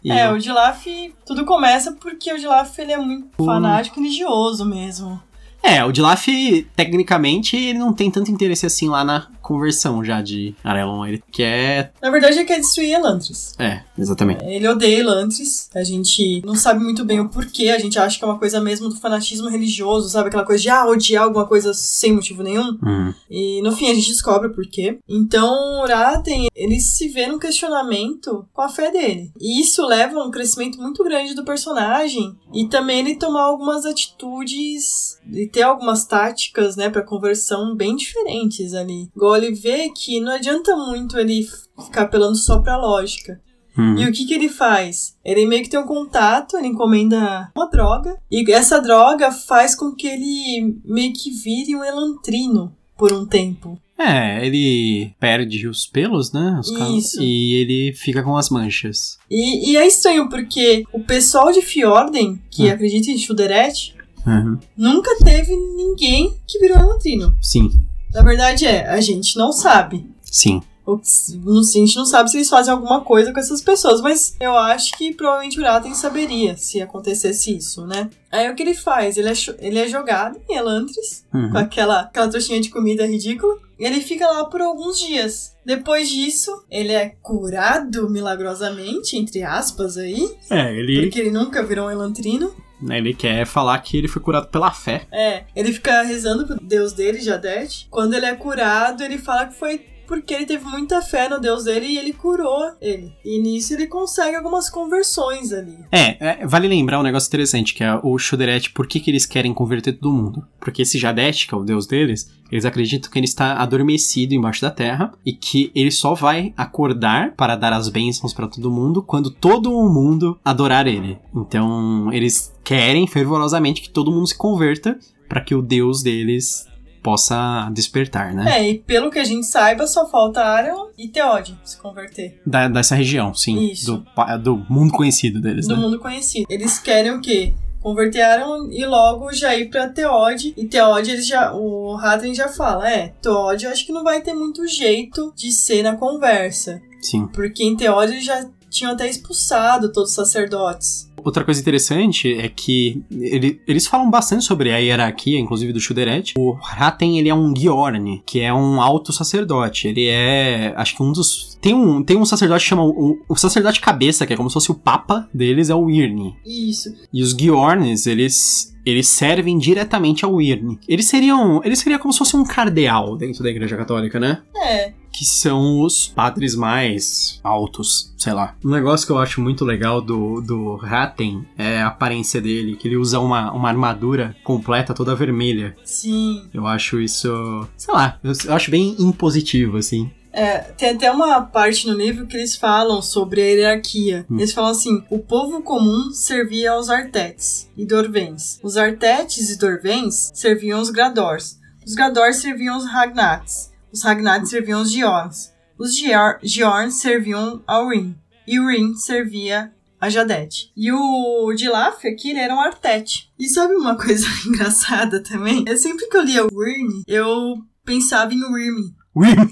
E é, o- o Dilaf, tudo começa porque o Dilaf ele é muito fanático e religioso mesmo. É, o Dilaf, tecnicamente, ele não tem tanto interesse assim lá na conversão já de Arelon. Ele quer. Na verdade, ele quer destruir Elantris. É, exatamente. Ele odeia Elantris. A gente não sabe muito bem o porquê. A gente acha que é uma coisa mesmo do fanatismo religioso, sabe? Aquela coisa de ah, odiar alguma coisa sem motivo nenhum. Hum. E no fim a gente descobre o porquê. Então, o Uraten, ele se vê num questionamento com a fé dele. E isso leva a um crescimento muito grande do personagem. E também ele tomar algumas atitudes ter algumas táticas, né, pra conversão bem diferentes ali. Igual ele vê que não adianta muito ele ficar apelando só pra lógica. Hum. E o que que ele faz? Ele meio que tem um contato, ele encomenda uma droga, e essa droga faz com que ele meio que vire um elantrino por um tempo. É, ele perde os pelos, né? Os Isso. e ele fica com as manchas. E, e é estranho porque o pessoal de Fjorden, que Hum. acredita em Shuderet, Uhum. nunca teve ninguém que virou elantrino. Sim, Na verdade é, a gente não sabe. sim. O A gente não sabe se eles fazem alguma coisa com essas pessoas, mas eu acho que provavelmente o Uraten saberia se acontecesse isso, né? Aí o que ele faz? Ele é, ele é jogado em Elantris, Uhum. com aquela, aquela trouxinha de comida ridícula, e ele fica lá por alguns dias. Depois disso, ele é curado milagrosamente, entre aspas aí, É, ele, porque ele nunca virou um elantrino. Ele quer falar que ele foi curado pela fé. É, ele fica rezando pro deus dele, Jadet. Quando ele é curado, ele fala que foi porque ele teve muita fé no deus dele e ele curou ele. E nisso ele consegue algumas conversões ali. É, é, vale lembrar um negócio interessante, que é o Shoderet, por que, que eles querem converter todo mundo? Porque esse Jadet, que é o deus deles, eles acreditam que ele está adormecido embaixo da terra e que ele só vai acordar para dar as bênçãos para todo mundo quando todo o mundo adorar ele. Então, eles querem fervorosamente que todo mundo se converta para que o deus deles possa despertar, né? É, e pelo que a gente saiba, só falta Arion e Theod se converter. Da- dessa região, sim. Isso. Do, do mundo conhecido deles, Do né? mundo conhecido. Eles querem o quê? Converteram e logo já ir pra Teod. E Teod, ele já, o Hatten já fala: é, Teod eu acho que não vai ter muito jeito de ser na conversa. Sim. Porque em Teod eles já tinham até expulsado todos os sacerdotes. Outra coisa interessante é que ele- eles falam bastante sobre a hierarquia, inclusive do Shuderet. O Raten, ele é um Giorn, que é um alto sacerdote. Ele é, acho que um dos... Tem um, tem um sacerdote que chama... O, o sacerdote cabeça, que é como se fosse o papa deles, é o Irni. Isso. E os Giornes, eles... Eles servem diretamente ao Irni. Eles seriam. Eles seriam como se fosse um cardeal dentro da Igreja Católica, né? É. que são os padres mais altos, sei lá. Um negócio que eu acho muito legal do, do Ratten é a aparência dele, que ele usa uma, uma armadura completa toda vermelha. Sim. Eu acho isso, sei lá, eu, eu acho bem impositivo, assim. É, tem até uma parte no livro que eles falam sobre a hierarquia. Hum. Eles falam assim: o povo comum servia aos artetes e dorvens. Os artetes e dorvens serviam os gradors. Os gradors serviam os ragnats. Os ragnats serviam os giorns. Os gior- giorns serviam ao rin. E o rin servia a Jadete. E o Dilaf aqui, ele era um artete. E sabe uma coisa engraçada também? É sempre que eu lia o Wyrm, eu pensava em Wyrm, Wyrm!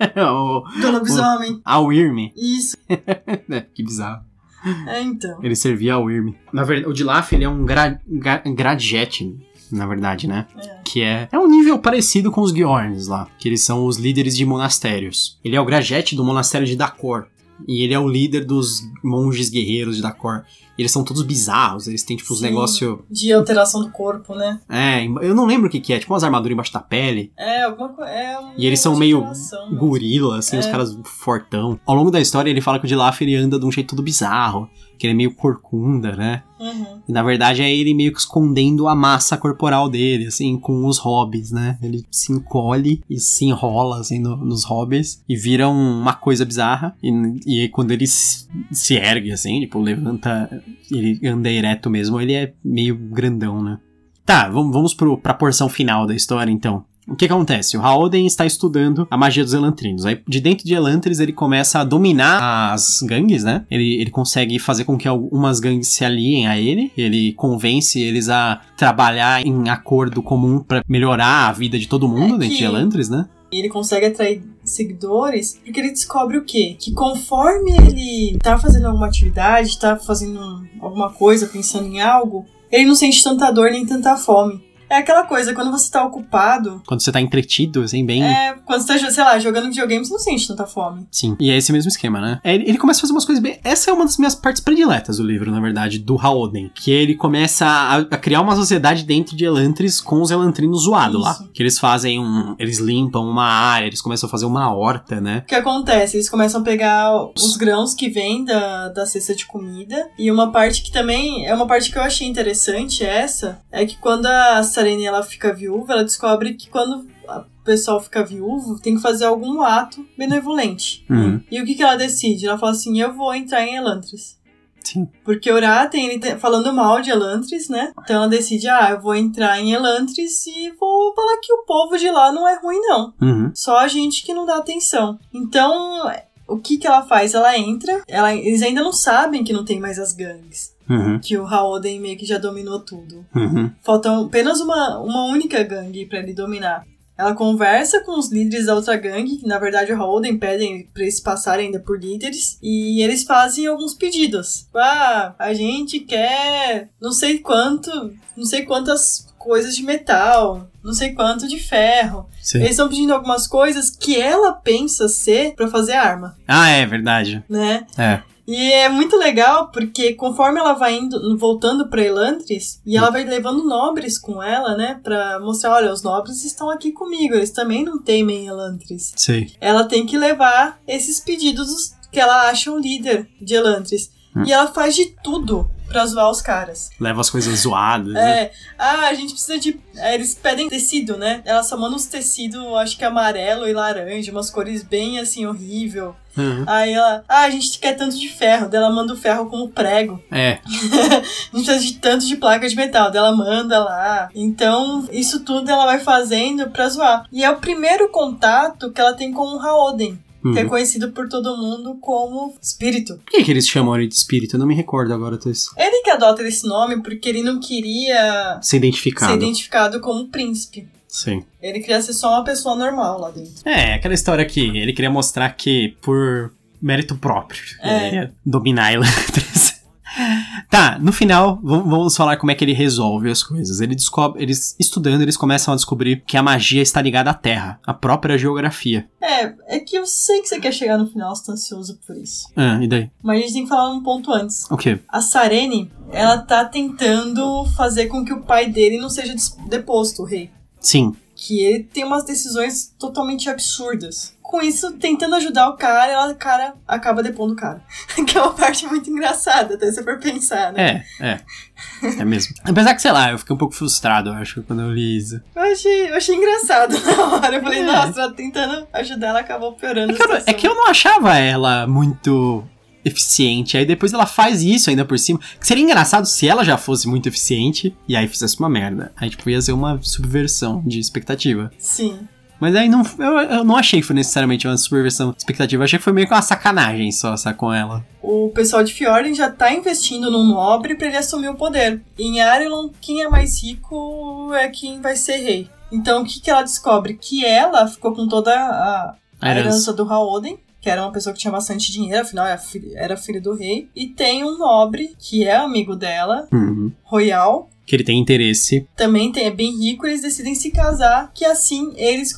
o, do lobisomem. a Wyrm. Isso, É, que bizarro. é então. Ele servia a Wyrm. Na verdade, o Dilaf, ele é um gra, gra, Gradjet, na verdade, né? É. que é, é um nível parecido com os Giorns lá, que eles são os líderes de monastérios. Ele é o Grajet do monastério de Dakor, e ele é o líder dos monges guerreiros de Dakor. E eles são todos bizarros, eles têm tipo os Sim. negócios... De alteração do corpo, né? É, eu não lembro o que que é, tipo umas armaduras embaixo da pele. É, alguma coisa. É um E eles são negócio meio gorila, assim, os É. caras fortão. Ao longo da história ele fala que o Dilaf ele anda de um jeito todo bizarro, que ele é meio corcunda, né? Uhum. E na verdade é ele meio que escondendo a massa corporal dele, assim, com os hobbies, né? Ele se encolhe e se enrola, assim, no- nos hobbies e vira um- uma coisa bizarra. E, e quando ele se, se ergue, assim, tipo, levanta, ele anda ereto mesmo, ele é meio grandão, né? Tá, vamos, vamos pro, pra porção final da história, então. O que acontece? O Raoden está estudando a magia dos Elantrinos. Aí, de dentro de Elantris, ele começa a dominar as gangues, né? Ele, ele consegue fazer com que algumas gangues se aliem a ele. Ele convence eles a trabalhar em acordo comum pra melhorar a vida de todo mundo É dentro de que- Elantris, né? E ele consegue atrair seguidores porque ele descobre o quê? Que conforme ele tá fazendo alguma atividade, tá fazendo alguma coisa, pensando em algo, ele não sente tanta dor nem tanta fome. É aquela coisa, quando você tá ocupado, Quando você tá entretido, assim, bem. é, quando você tá, sei lá, jogando videogame, você não sente tanta fome. Sim. E é esse mesmo esquema, né? É, Ele, ele começa a fazer umas coisas bem. Essa é uma das minhas partes prediletas do livro, na verdade, do Haoden. Que ele começa a, a criar uma sociedade dentro de Elantris com os Elantrinos zoados lá. Que eles fazem um. Eles limpam uma área, eles começam a fazer uma horta, né? O que acontece? Eles começam a pegar os grãos que vêm da, da cesta de comida. E uma parte que também é uma parte que eu achei interessante, essa, é que quando a Sarene ela fica viúva, ela descobre que quando o pessoal fica viúvo, tem que fazer algum ato benevolente. Uhum. E o que, que ela decide? Ela fala assim: eu vou entrar em Elantris. Sim. Porque Uraten, ele tá falando mal de Elantris, né? Então ela decide, ah, eu vou entrar em Elantris e vou falar que o povo de lá não é ruim, não. Uhum. Só a gente que não dá atenção. Então, o que que ela faz? Ela entra, ela, eles ainda não sabem que não tem mais as gangues. Uhum. Que o Haoden meio que já dominou tudo. Uhum. Falta apenas uma, uma única gangue pra ele dominar. Ela conversa com os líderes da outra gangue, que na verdade o Haoden pedem pra eles passarem ainda por líderes, e eles fazem alguns pedidos. Ah, a gente quer não sei quanto, não sei quantas coisas de metal, não sei quanto de ferro. Sim. Eles estão pedindo algumas coisas que ela pensa ser pra fazer arma, Ah, é verdade. né? É. E é muito legal porque conforme ela vai indo, voltando pra Elantris, e ela vai levando nobres com ela, né? Pra mostrar, olha, os nobres estão aqui comigo, eles também não temem Elantris. Sei. Ela tem que levar esses pedidos que ela acha o líder de Elantris. Hum. E ela faz de tudo pra zoar os caras. Leva as coisas zoadas. né? É, ah, a gente precisa de. é, eles pedem tecido, né? Ela só manda uns tecidos, acho que amarelo e laranja, umas cores bem assim, horrível. Uhum. Aí ela, ah, a gente quer tanto de ferro. Daí ela manda o ferro como prego. É. A gente precisa de tanto de placa de metal. Daí ela manda lá. Então, isso tudo ela vai fazendo pra zoar. E é o primeiro contato que ela tem com o Haoden. Uhum. reconhecido por todo mundo como espírito. Por que, que eles chamam ele de espírito? Eu não me recordo agora, Tess. Ele que adota esse nome porque ele não queria Ser identificado. ser identificado como príncipe. Sim. Ele queria ser só uma pessoa normal lá dentro. É, aquela história que ele queria mostrar que por mérito próprio É. ele ia dominar Elantris. Tá, no final, vamos falar como é que ele resolve as coisas. Ele descobre, eles estudando, eles começam a descobrir que a magia está ligada à Terra, à própria geografia. É, é que eu sei que você quer chegar no final, você tá ansioso por isso. Ah, e daí? Mas a gente tem que falar um ponto antes. O quê? A Sarene, ela tá tentando fazer com que o pai dele não seja deposto, o rei. Sim. Que ele tem umas decisões totalmente absurdas. Com isso, tentando ajudar o cara, ela, o cara acaba depondo o cara. que é uma parte muito engraçada, até se for pensar, né? É, é. É mesmo. Apesar que, sei lá, eu fiquei um pouco frustrado, eu acho, quando eu li isso. Eu achei, eu achei engraçado na hora. Eu falei, É. nossa, tentando ajudar, ela acabou piorando É que, eu, é que eu não achava ela muito eficiente. Aí depois ela faz isso ainda por cima. Que seria engraçado se ela já fosse muito eficiente e aí fizesse uma merda. Aí, tipo, ia ser uma subversão de expectativa. Sim. Mas aí não, eu, eu não achei que foi necessariamente uma subversão de expectativa. Eu achei que foi meio que uma sacanagem só, com ela. O pessoal de Fjorden já tá investindo num nobre pra ele assumir o poder. Em Arelon, quem é mais rico é quem vai ser rei. Então, o que, que ela descobre? Que ela ficou com toda a, A herança. do Haoden, que era uma pessoa que tinha bastante dinheiro, afinal era filho, era filho do rei. E tem um nobre, que é amigo dela, Uhum. Royal, Que ele tem interesse. também tem, é bem rico, eles decidem se casar, que assim eles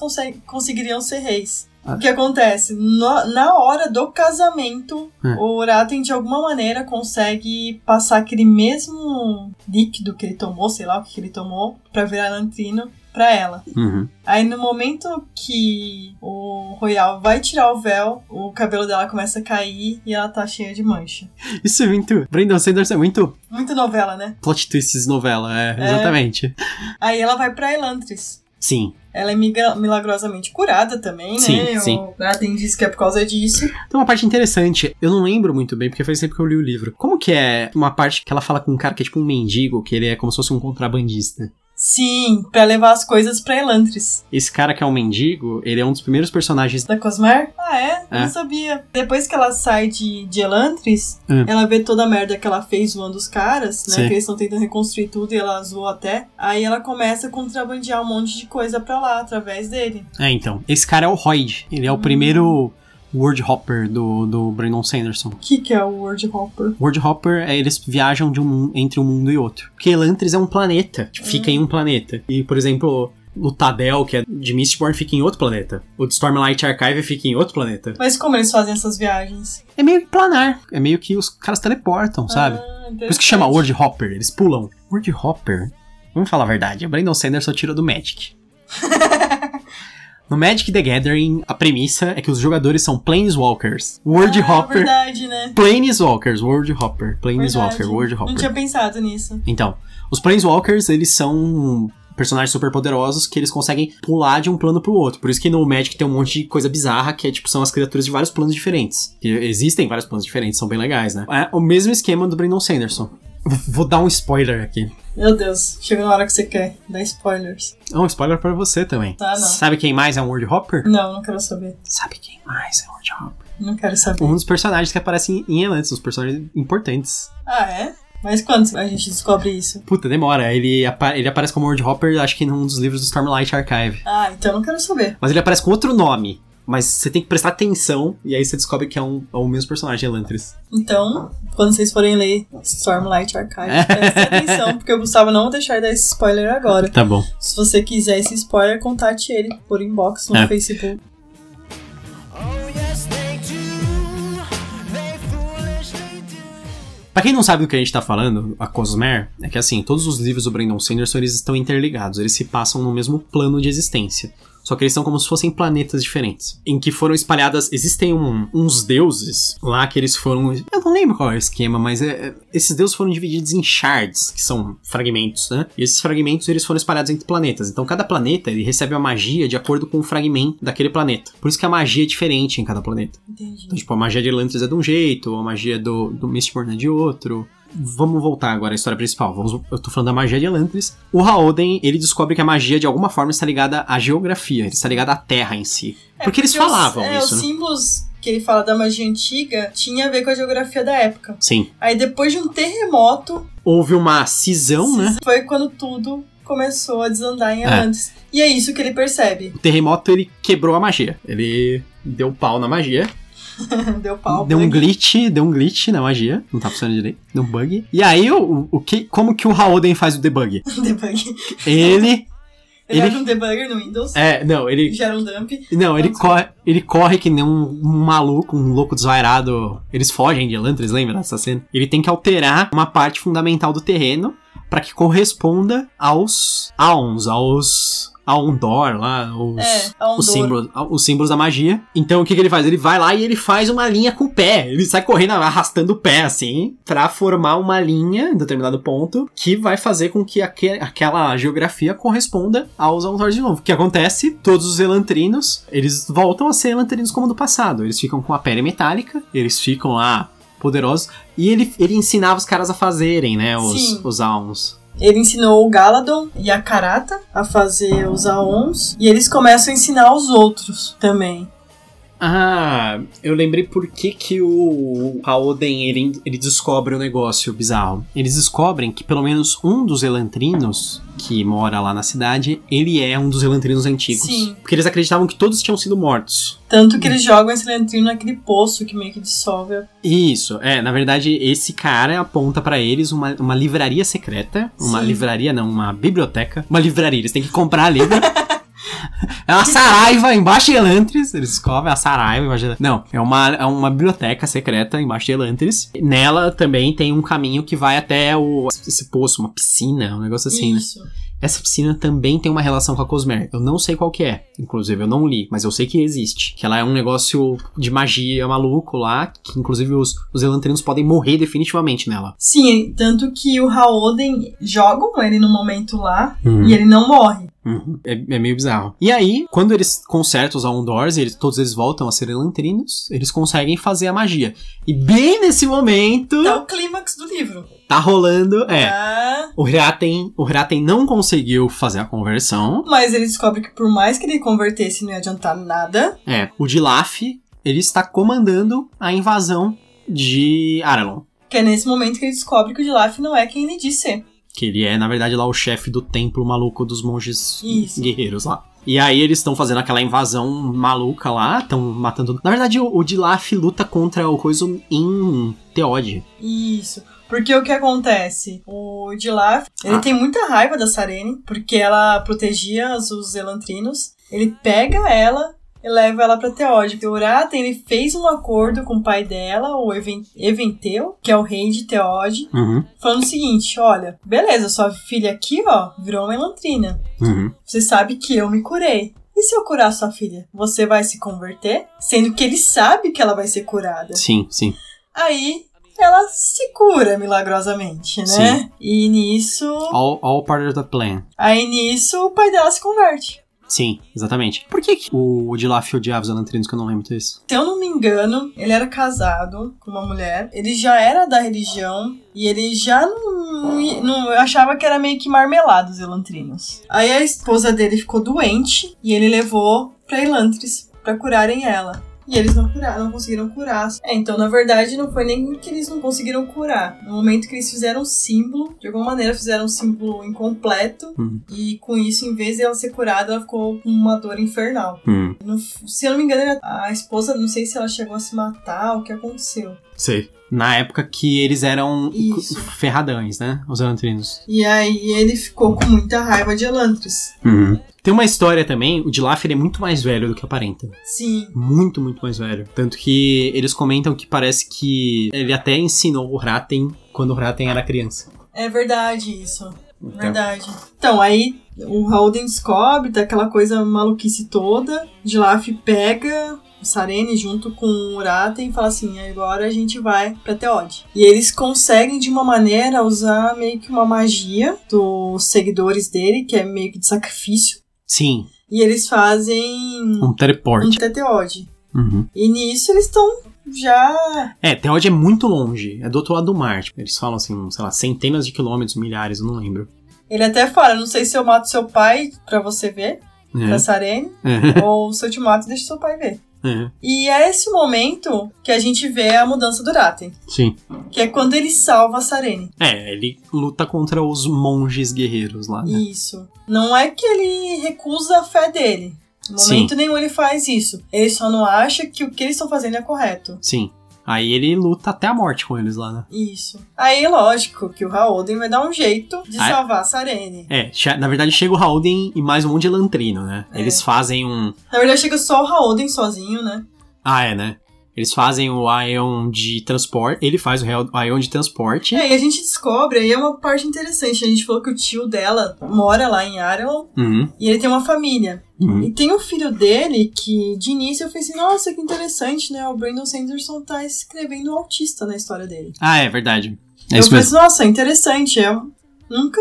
conseguiriam ser reis. Ah. O que acontece? No- na hora do casamento, Hum. o Uraten de alguma maneira consegue passar aquele mesmo líquido que ele tomou, sei lá o que que ele tomou, pra virar lantrino pra ela. Uhum. Aí no momento que o Royal vai tirar o véu, o cabelo dela começa a cair e ela tá cheia de mancha. Isso é muito. Brandon Sanderson é muito Muito novela, né? plot twists novela, é, exatamente. Aí ela vai pra Elantris. Sim. Ela é milagrosamente curada também, Sim, né? sim. O Braden diz que é por causa disso. Tem uma parte interessante, eu não lembro muito bem, porque faz tempo que eu li o livro. Como que é uma parte que ela fala com um cara que é tipo um mendigo, que ele é como se fosse um contrabandista? Sim, pra levar as coisas pra Elantris. Esse cara que é um mendigo, ele é um dos primeiros personagens. Da Cosmar? Ah, é? É. Não sabia. Depois que ela sai de, de Elantris, Hum. ela vê toda a merda que ela fez zoando os caras, né? Sim. Que eles estão tentando reconstruir tudo e ela zoou até. Aí ela começa a contrabandear um monte de coisa pra lá, através dele. É, então. Esse cara é o Hoyd. Ele é o primeiro Word Hopper do, do Brandon Sanderson. O que, que é o World Hopper? Word Hopper é eles viajam de um, entre um mundo e outro. Porque Elantris é um planeta, tipo, fica em um planeta. E, por exemplo, o Tadel, que é de Mistborn, fica em outro planeta. O de Stormlight Archive fica em outro planeta. Mas como eles fazem essas viagens? É meio planar. É meio que os caras teleportam, sabe? Ah, Por isso que chama Word Hopper, eles pulam. Word Hopper? Vamos falar a verdade, o Brandon Sanderson tirou do Magic. no Magic the Gathering, a premissa é que os jogadores são Planeswalkers. Word ah, Hopper. verdade, né? Planeswalkers, Word Hopper. Planeswalker. Word Não tinha pensado nisso. Então, os Planeswalkers, eles são personagens super poderosos que eles conseguem pular de um plano pro outro. Por isso que no Magic tem um monte de coisa bizarra, que é tipo, são as criaturas de vários planos diferentes. Que existem vários planos diferentes, são bem legais, né? É o mesmo esquema do Brandon Sanderson. Vou dar um spoiler aqui. Meu Deus, chega na hora que você quer. Dá spoilers. É um spoiler pra você também. Tá, não. Sabe quem mais é um Word Hopper? Não, não quero saber. Sabe quem mais é um Word Hopper? Não quero saber. Um dos personagens que aparecem em Elantis, os personagens importantes. Ah, é? Mas quando a gente descobre isso? Puta, demora. Ele, apa- ele aparece como Word Hopper, acho que num dos livros do Stormlight Archive. Ah, então eu não quero saber. Mas ele aparece com outro nome. Mas você tem que prestar atenção e aí você descobre que é, um, é o mesmo personagem, Elantris. Então, quando vocês forem ler Stormlight Archive, prestem atenção, porque o Gustavo não vai deixar de dar esse spoiler agora. Tá bom. Se você quiser esse spoiler, contate ele por inbox no É. Facebook. Pra quem não sabe do que a gente tá falando, a Cosmere, é que assim, todos os livros do Brandon Sanderson, eles estão interligados, eles se passam no mesmo plano de existência. Só que eles são como se fossem planetas diferentes. Em que foram espalhadas. Existem um- uns deuses lá que eles foram. Eu não lembro qual é o esquema, mas é- é- esses deuses foram divididos em shards, que são fragmentos, né? E esses fragmentos eles foram espalhados entre planetas. Então cada planeta ele recebe a magia de acordo com o fragmento daquele planeta. Por isso que a magia é diferente em cada planeta. Entendi. Então, tipo, a magia de Elantris é de um jeito, a magia do, do Mistborn é de outro. Vamos voltar agora à história principal. Vamos, eu tô falando da magia de Elantris. O Haoden, ele descobre que a magia de alguma forma está ligada à geografia, ele está ligado à terra em si. É, porque, eles os- falavam é, isso, Os né? símbolos que ele fala da magia antiga tinha a ver com a geografia da época. Sim. Aí depois de um terremoto, Houve uma cisão, né? foi quando tudo começou a desandar em É. Atlantis. E é isso que ele percebe. O terremoto, ele quebrou a magia. Ele deu pau na magia. Deu pau. deu um glitch, deu um glitch na magia. Não tá funcionando direito. Deu um bug. E aí, o, o que, como que o Haoden faz o debug? Debug. Ele... Ele, Ele- abre um debugger no Windows, É, não, ele... gera um dump. Não, ele corre, ele corre que nem um, um maluco, um louco desvairado. Eles fogem de Elantris, lembra dessa cena? Ele tem que alterar uma parte fundamental do terreno pra que corresponda aos Aons, aos Aondor lá, os, É, os, símbolos, os símbolos da magia. Então o que, que ele faz? Ele vai lá e ele faz uma linha com o pé. Ele sai correndo, arrastando o pé assim, pra formar uma linha em determinado ponto que vai fazer com que aque- aquela geografia corresponda aos Aondor de novo. O que acontece? Todos os elantrinos, eles voltam a ser elantrinos como do passado. Eles ficam com a pele metálica, eles ficam lá poderosos. E ele, ele ensinava os caras a fazerem, né? Os, Sim. os Aons. Ele ensinou o Galadon e a Karata a fazer os Aons. E eles começam a ensinar aos outros também. Ah, eu lembrei por que, que o Haoden ele, ele descobre o negócio bizarro. Eles descobrem que pelo menos um dos elantrinos que mora lá na cidade, ele é um dos elantrinos antigos. Sim. Porque eles acreditavam que todos tinham sido mortos. Tanto que eles jogam esse lentrino naquele poço que meio que dissolve. a- Isso, é, na verdade, esse cara aponta pra eles uma, uma livraria secreta. Uma Sim. livraria, não, uma biblioteca. Uma livraria, eles têm que comprar livro. É uma Saraiva embaixo de Elantris. Eles descobrem a Saraiva embaixo de Não, é uma, é uma biblioteca secreta embaixo de Elantris. Nela também tem um caminho que vai até o, esse poço, uma piscina, um negócio assim, né? Isso. Essa piscina também tem uma relação com a Cosmer. Eu não sei qual que é. Inclusive, eu não li, mas eu sei que existe. Que ela é um negócio de magia maluco lá, que inclusive os, os elantrinos podem morrer definitivamente nela. Sim, tanto que o Haoden jogam ele no momento lá Uhum. e ele não morre. Uhum. É, é meio bizarro. E aí, quando eles consertam os Aondors, eles, todos eles voltam a ser elantrinos, eles conseguem fazer a magia. E bem nesse momento, É o clímax do livro. tá rolando. É. Ah, O Hiraten, o Hiraten não conseguiu fazer a conversão. mas ele descobre que por mais que ele convertesse, não ia adiantar nada. É. O Dilaf, ele está comandando a invasão de Aralon. Que é nesse momento que ele descobre que o Dilaf não é quem ele diz ser. Que ele é, na verdade, lá o chefe do templo maluco dos monges Isso. guerreiros lá. E aí eles estão fazendo aquela invasão maluca lá, estão matando. Na verdade, o, o Dilaf luta contra o coisa em Teode. Isso. Porque o que acontece? O Dilaf, ele Ah. tem muita raiva da Sarene, porque ela protegia os, os Elantrinos. Ele pega ela e leva ela pra Teode. O Uraten, ele fez um acordo com o pai dela, o Even- Eventeu, que é o rei de Teode, Uhum, falando o seguinte, olha, beleza, sua filha aqui, ó, virou uma Elantrina. uhum. Você sabe que eu me curei. E se eu curar sua filha? Você vai se converter? Sendo que ele sabe que ela vai ser curada. Sim, sim. Aí ela se cura milagrosamente, né? Sim. E nisso. All, all part of the plan. Aí nisso o pai dela se converte. Sim, exatamente. Por que, que o Dilaf odiava os elantrinos que eu não lembro disso? Se eu não me engano, ele era casado com uma mulher. Ele já era da religião. E ele já não, não achava que era meio que marmelado os elantrinos. Aí a esposa dele ficou doente. E ele levou pra Elantris pra curarem ela. E eles não curaram, não conseguiram curar. É, então, na verdade, não foi nem que eles não conseguiram curar. No momento que eles fizeram um símbolo, de alguma maneira fizeram um símbolo incompleto. Hum. E com isso, em vez de ela ser curada, ela ficou com uma dor infernal. Hum, No- se eu não me engano, a esposa, não sei se ela chegou a se matar, o que aconteceu. sei. Na época que eles eram Isso. ferradães, né? Os elantrinos. E aí ele ficou com muita raiva de Elantris. Uhum. Tem uma história também, o Dilaf ele é muito mais velho do que aparenta. Sim. Muito, muito mais velho. Tanto que eles comentam que parece que ele até ensinou o Raten quando o Raten era criança. É verdade isso. Então, Verdade. Então, aí o Holden descobre daquela coisa maluquice toda. Dilaf pega o Sarene junto com o Uraten e fala assim: agora a gente vai pra Teode. E eles conseguem de uma maneira usar meio que uma magia dos seguidores dele, que é meio que de sacrifício. Sim, E eles fazem um um teleporte. Teteode. Uhum. E nisso eles estão já. É, Theod é muito longe. É do outro lado do mar. Tipo, eles falam assim, sei lá, centenas de quilômetros, milhares, eu não lembro. Ele até fala: não sei se eu mato seu pai pra você ver, pra É. Sarene, É. ou se eu te mato, deixa seu pai ver. É. E é esse momento que a gente vê a mudança do Raten. Sim. Que é quando ele salva a Sarene. É, ele luta contra os monges guerreiros lá, né? Isso. Não é que ele recusa a fé dele. Em Sim. momento nenhum ele faz isso. Ele só não acha que o que eles estão fazendo é correto. Sim. Aí ele luta até a morte com eles lá, né? Isso. Aí, lógico, que o Raoden vai dar um jeito de Ah, é? salvar a Sarene. É, na verdade chega o Rauden e mais um monte de elantrino, né? É. Eles fazem um. Na verdade, chega só o Raoden sozinho, né? Ah, é, né? Eles fazem o Ion de transporte. Ele faz o Ion de transporte. É, e a gente descobre, aí é uma parte interessante. A gente falou que o tio dela mora lá em Arelon Uhum. e ele tem uma família. Uhum. E tem um filho dele que, de início, eu falei assim: nossa, que interessante, né? O Brandon Sanderson tá escrevendo autista na história dele. Ah, é verdade. É eu mesmo. assim: nossa, interessante. Eu nunca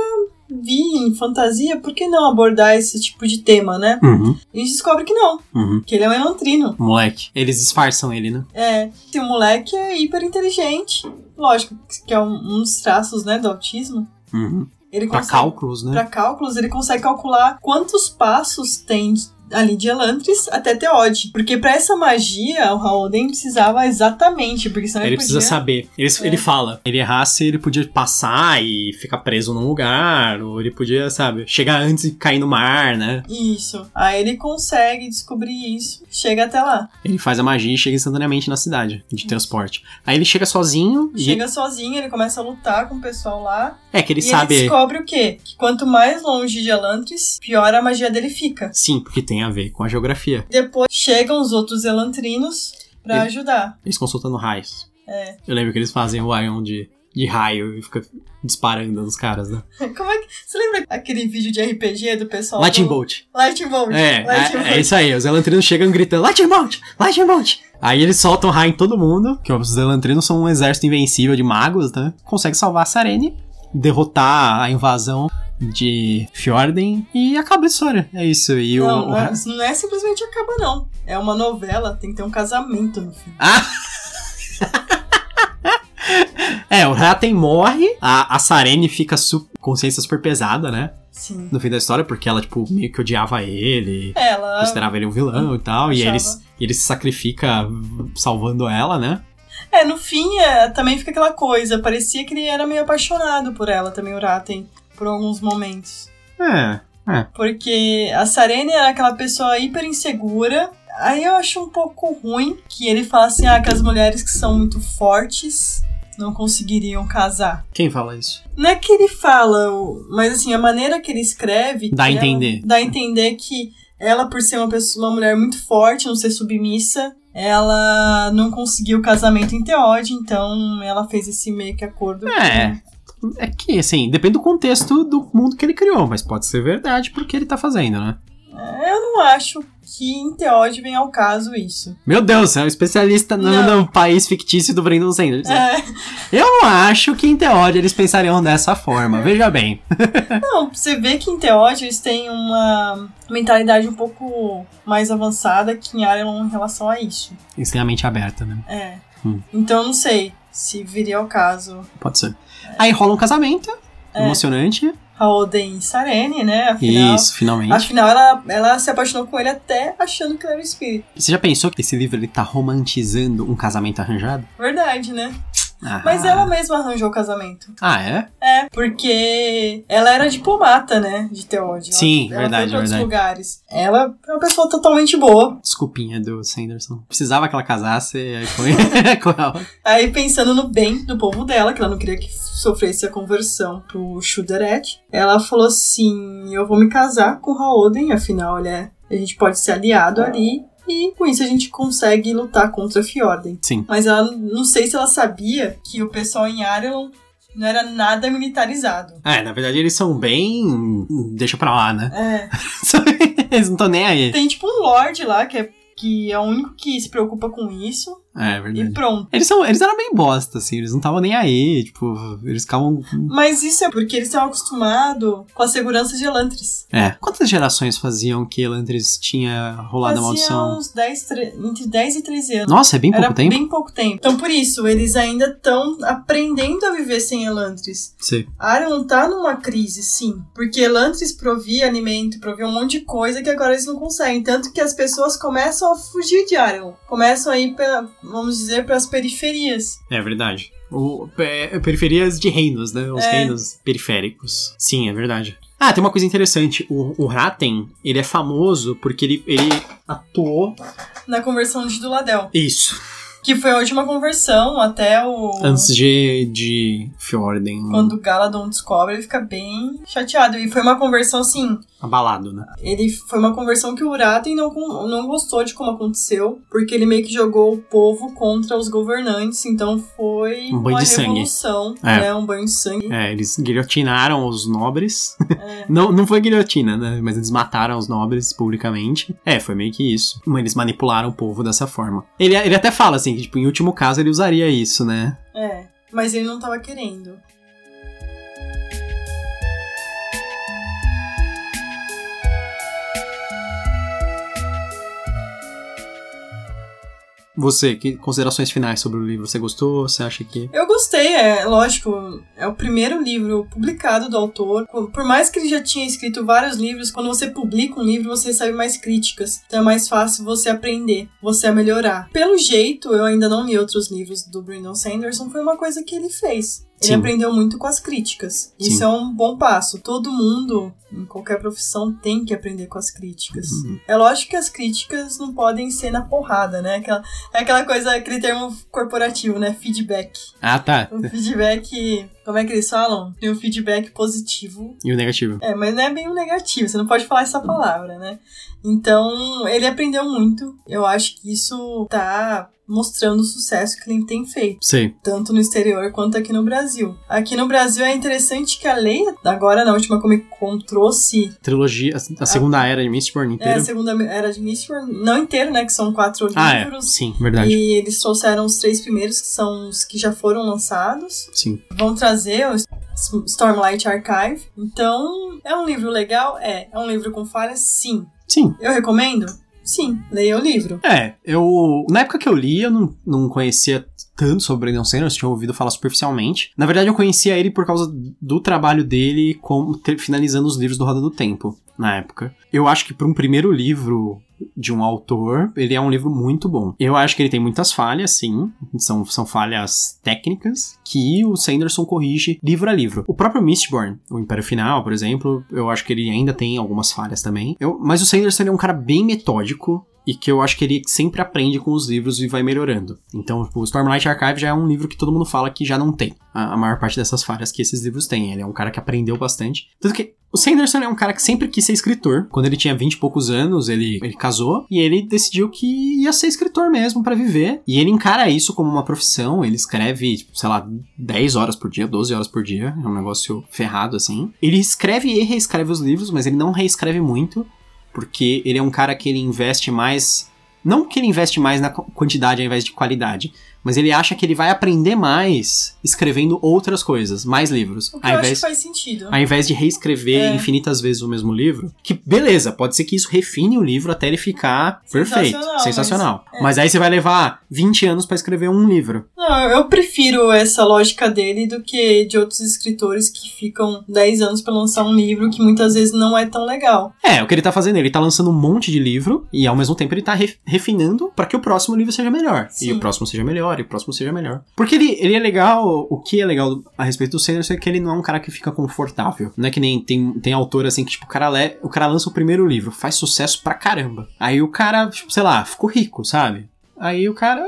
vi em fantasia, por que não abordar esse tipo de tema, né? Uhum. E a gente descobre que não, Uhum. que ele é um elantrino. Moleque. Eles disfarçam ele, né? É, tem um moleque é hiper inteligente. Lógico, que é um, um dos traços, né, do autismo. Uhum. Ele Pra consegue, cálculos, né? pra cálculos, ele consegue calcular quantos passos tem ali de Elantris até Teode. Porque pra essa magia, o Raoden precisava exatamente, porque senão ele, Ele precisa podia... saber. Ele, É. ele fala. Ele errasse, ele podia passar e ficar preso num lugar. Ou ele podia, sabe, chegar antes e cair no mar, né? Isso. Aí ele consegue descobrir isso, chega até lá. Ele faz a magia e chega instantaneamente na cidade de transporte. Aí ele chega sozinho e. Chega sozinho, ele começa a lutar com o pessoal lá. É que ele e sabe. ele descobre o quê? Que quanto mais longe de Elantris, pior a magia dele fica. Sim, porque tem a ver com a geografia. Depois chegam os outros elantrinos pra Ele- ajudar. Eles consultando raios. É. Eu lembro que eles fazem o Ion de, de raio e fica disparando nos caras, né? Como é que. Você lembra aquele vídeo de RPG do pessoal? Lightning do... Bolt. Lightning Bolt. É, Lightning é, Bolt. é isso aí. Os elantrinos chegam gritando Lightning Bolt! Lightning Bolt! Aí eles soltam raio em todo mundo, que os elantrinos são um exército invencível de magos, né? Consegue salvar a Sarene, derrotar a invasão de Fjorden e acaba a história. É isso. E Não, o- não é, não é simplesmente acaba, não. É uma novela, tem que ter um casamento no filme. Ah! É, o Raten morre, a, a Sarene fica su consciência super pesada, né? Sim. No fim da história, porque ela, tipo, meio que odiava ele, Ela. considerava ele um vilão e tal, e Achava. eles, e ele se sacrifica salvando ela, né? É, no fim, é, também fica aquela coisa. Parecia que ele era meio apaixonado por ela também, o Raten, por alguns momentos. É, Porque a Sarene era aquela pessoa hiper insegura. Aí eu acho um pouco ruim que ele fala assim: ah, que as mulheres que são muito fortes não conseguiriam casar. quem fala isso? Não é que ele fala, mas assim, a maneira que ele escreve. Dá a ela- entender. dá a entender que ela, por ser uma, pessoa, uma mulher muito forte, não ser submissa, ela não conseguiu o casamento em Teode, então ela fez esse meio que acordo. É. É que, assim, depende do contexto do mundo que ele criou, mas pode ser verdade porque ele tá fazendo, né? É, Eu não acho que em Teode vem ao caso isso. Meu Deus, é um especialista no, Não. no país fictício do Brandon Sanders. É, Eu não acho que em Teode eles pensariam dessa forma, veja bem. não, você vê que em Teode eles têm uma mentalidade um pouco mais avançada que em Arelon em relação a isso. Eles têm a mente aberta, né? É. Hum. Então não sei se viria ao caso Pode ser. Aí rola um casamento, É. emocionante. E Sarene, né? Afinal, Isso, finalmente. Afinal, ela, ela se apaixonou com ele até achando que ele era o espírito. Você já pensou que esse livro ele tá romantizando um casamento arranjado? Verdade, né? Ah. Mas ela mesma arranjou o casamento. Ah, é? É, porque ela era diplomata, né? De Teode. Sim, ela verdade, foi pra outros verdade. lugares. Ela é uma pessoa totalmente boa. Desculpinha do Sanderson. Precisava que ela casasse aí com, com ela. Aí, pensando no bem do povo dela, que ela não queria que sofresse a conversão pro Shuderet, ela falou assim: Eu vou me casar com Raoden, afinal, ele é, a gente pode ser aliado ali. E com isso a gente consegue lutar contra Fjorden. Sim. Mas ela não sei se ela sabia que o pessoal em Arelon não era nada militarizado. É, na verdade eles são bem. Deixa pra lá, né? É. eles não estão nem aí. Tem tipo um Lorde lá, que é, que é o único que se preocupa com isso. É, é e verdade. pronto. Eles, são, eles eram bem bosta, assim, eles não estavam nem aí, tipo, eles ficavam. Mas isso é porque eles estão acostumados com a segurança de Elantris. É. Quantas gerações faziam que Elantris tinha rolado a maldição? uns 10, tre- entre 10 e 13 anos. Nossa, é bem pouco Era tempo? bem pouco tempo. Então, por isso, eles ainda estão aprendendo a viver sem Elantris. Sim. Arion tá numa crise, sim. Porque Elantris provia alimento, provia um monte de coisa que agora eles não conseguem. Tanto que as pessoas começam a fugir de Arion. Começam a ir, pela, vamos dizer, para as periferias. É verdade. O, é, periferias de reinos, né? Os É. reinos periféricos. Sim, é verdade. Ah, tem uma coisa interessante. O, o Ratten, ele é famoso porque ele, ele atuou. Na conversão de Duladel. Isso. Que foi a última conversão até o. Antes de, de Fjorden. Quando o Galadon descobre, ele fica bem chateado. E foi uma conversão assim. Abalado, né? Ele foi uma conversão que o Uraten não, não gostou de como aconteceu, porque ele meio que jogou o povo contra os governantes, então foi Um banho uma de sangue. revolução, É. né? Um banho de sangue. É, eles guilhotinaram os nobres. É. não, não foi guilhotina, né? Mas eles mataram os nobres publicamente. É, foi meio que isso. Eles manipularam o povo dessa forma. Ele, ele até fala assim, que tipo, em último caso ele usaria isso, né? É. Mas ele não tava querendo. Você, que considerações finais sobre o livro? Você gostou? Você acha que. Eu gostei, é lógico, é o primeiro livro publicado do autor. Por mais que ele já tinha escrito vários livros, quando você publica um livro, você recebe mais críticas. Então é mais fácil você aprender, você melhorar. Pelo jeito, eu ainda não li outros livros do Brandon Sanderson, foi uma coisa que ele fez. Ele Sim. aprendeu muito com as críticas. Isso Sim. é um bom passo. Todo mundo, em qualquer profissão, tem que aprender com as críticas. Uhum. É lógico que as críticas não podem ser na porrada, né? Aquela, é aquela coisa, aquele termo corporativo, né? Feedback. Ah, tá. O feedback. Como é que eles falam? Tem um feedback positivo. E o negativo? É, mas não é bem um negativo, você não pode falar essa palavra, né? Então, ele aprendeu muito. Eu acho que isso tá mostrando o sucesso que ele tem feito, Sei. tanto no exterior quanto aqui no Brasil. Aqui no Brasil é interessante que a lei, agora na última Comic Con, trouxe Trilogia, a, a segunda era de Mistborn é, inteira. a segunda era de Mistborn, não inteiro, né? Que são quatro ah, é. livros. Sim, verdade. E eles trouxeram os três primeiros, que são os que já foram lançados. Sim. Vão trazer o Stormlight Archive. Então, é um livro legal? É. É um livro com falhas? Sim. Sim. Eu recomendo? Sim. Leia o livro. É, eu. Na época que eu li, eu não, não conhecia tanto sobre Brandon Sanderson, tinha ouvido falar superficialmente. Na verdade, eu conhecia ele por causa do trabalho dele como ter- finalizando os livros do Roda do Tempo, na época. Eu acho que para um primeiro livro de um autor, ele é um livro muito bom. Eu acho que ele tem muitas falhas, sim. São, são falhas técnicas que o Sanderson corrige livro a livro. O próprio Mistborn, o Império Final, por exemplo, eu acho que ele ainda tem algumas falhas também. Eu- mas o Sanderson é um cara bem metódico e que eu acho que ele sempre aprende com os livros e vai melhorando. Então, tipo, o Stormlight Archive já é um livro que todo mundo fala que já não tem a maior parte dessas falhas que esses livros têm. Ele é um cara que aprendeu bastante. Tanto que o Sanderson é um cara que sempre quis ser escritor. Quando ele tinha 20 e poucos anos, ele, ele casou e ele decidiu que ia ser escritor mesmo pra viver. E ele encara isso como uma profissão. Ele escreve, tipo, sei lá, 10 horas por dia, 12 horas por dia. É um negócio ferrado assim. Ele escreve e reescreve os livros, mas ele não reescreve muito porque ele é um cara que ele investe mais. Não que ele investe mais na qu- quantidade ao invés de qualidade, mas ele acha que ele vai aprender mais escrevendo outras coisas, mais livros. O que Ao eu acho invés, que faz sentido. ao invés de reescrever É. infinitas vezes o mesmo livro, que beleza, pode ser que isso refine o livro até ele ficar perfeito, Sensacional, sensacional. mas- Mas, é. aí você vai levar 20 anos pra escrever um livro. Não, eu prefiro essa lógica dele do que de outros escritores que ficam 10 anos pra lançar um livro que muitas vezes não é tão legal. É, o que ele tá fazendo, ele tá lançando um monte de livro e ao mesmo tempo ele tá re- refinando pra que o próximo livro seja melhor. E Sim. o próximo seja melhor, e o próximo seja melhor. Porque ele, ele é legal, o que é legal a respeito do Sanderson é que ele não é um cara que fica confortável. Não é que nem tem, tem autor assim que, tipo, o cara, le, o cara lança o primeiro livro, faz sucesso pra caramba. Aí o cara, tipo, sei lá, ficou rico, sabe? Aí o cara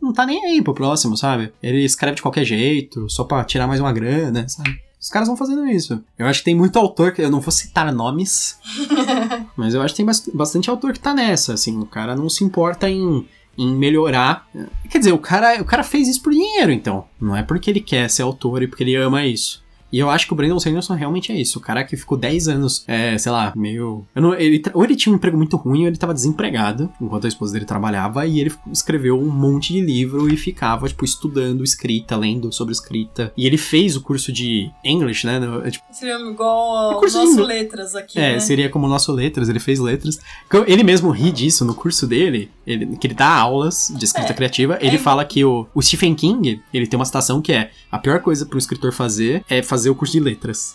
não tá nem aí pro próximo, sabe? Ele escreve de qualquer jeito, só pra tirar mais uma grana, sabe? Os caras vão fazendo isso. Eu acho que tem muito autor, que eu não vou citar nomes, mas eu acho que tem bas- bastante autor que tá nessa, assim. O cara não se importa em, em melhorar. Quer dizer, o cara, o cara fez isso por dinheiro, então. Não é porque ele quer ser autor e porque ele ama isso. E eu acho que o Brandon Sanderson realmente é isso. O cara que ficou 10 anos, é, sei lá, meio. eu não- ele, ou ele tinha um emprego muito ruim, ou ele tava desempregado, enquanto a esposa dele trabalhava, e ele escreveu um monte de livro e ficava, tipo, estudando escrita, lendo sobre escrita. E ele fez o curso de English, né? no- é, tipo, Seria igual ao nosso letras aqui, é, né? seria como o nosso letras, ele fez letras. Ele mesmo ri disso no curso dele, ele- que ele dá aulas de escrita É, criativa. Ele é- fala que o, o Stephen King, ele tem uma citação que é: a pior coisa para um escritor fazer é fazer o curso de letras.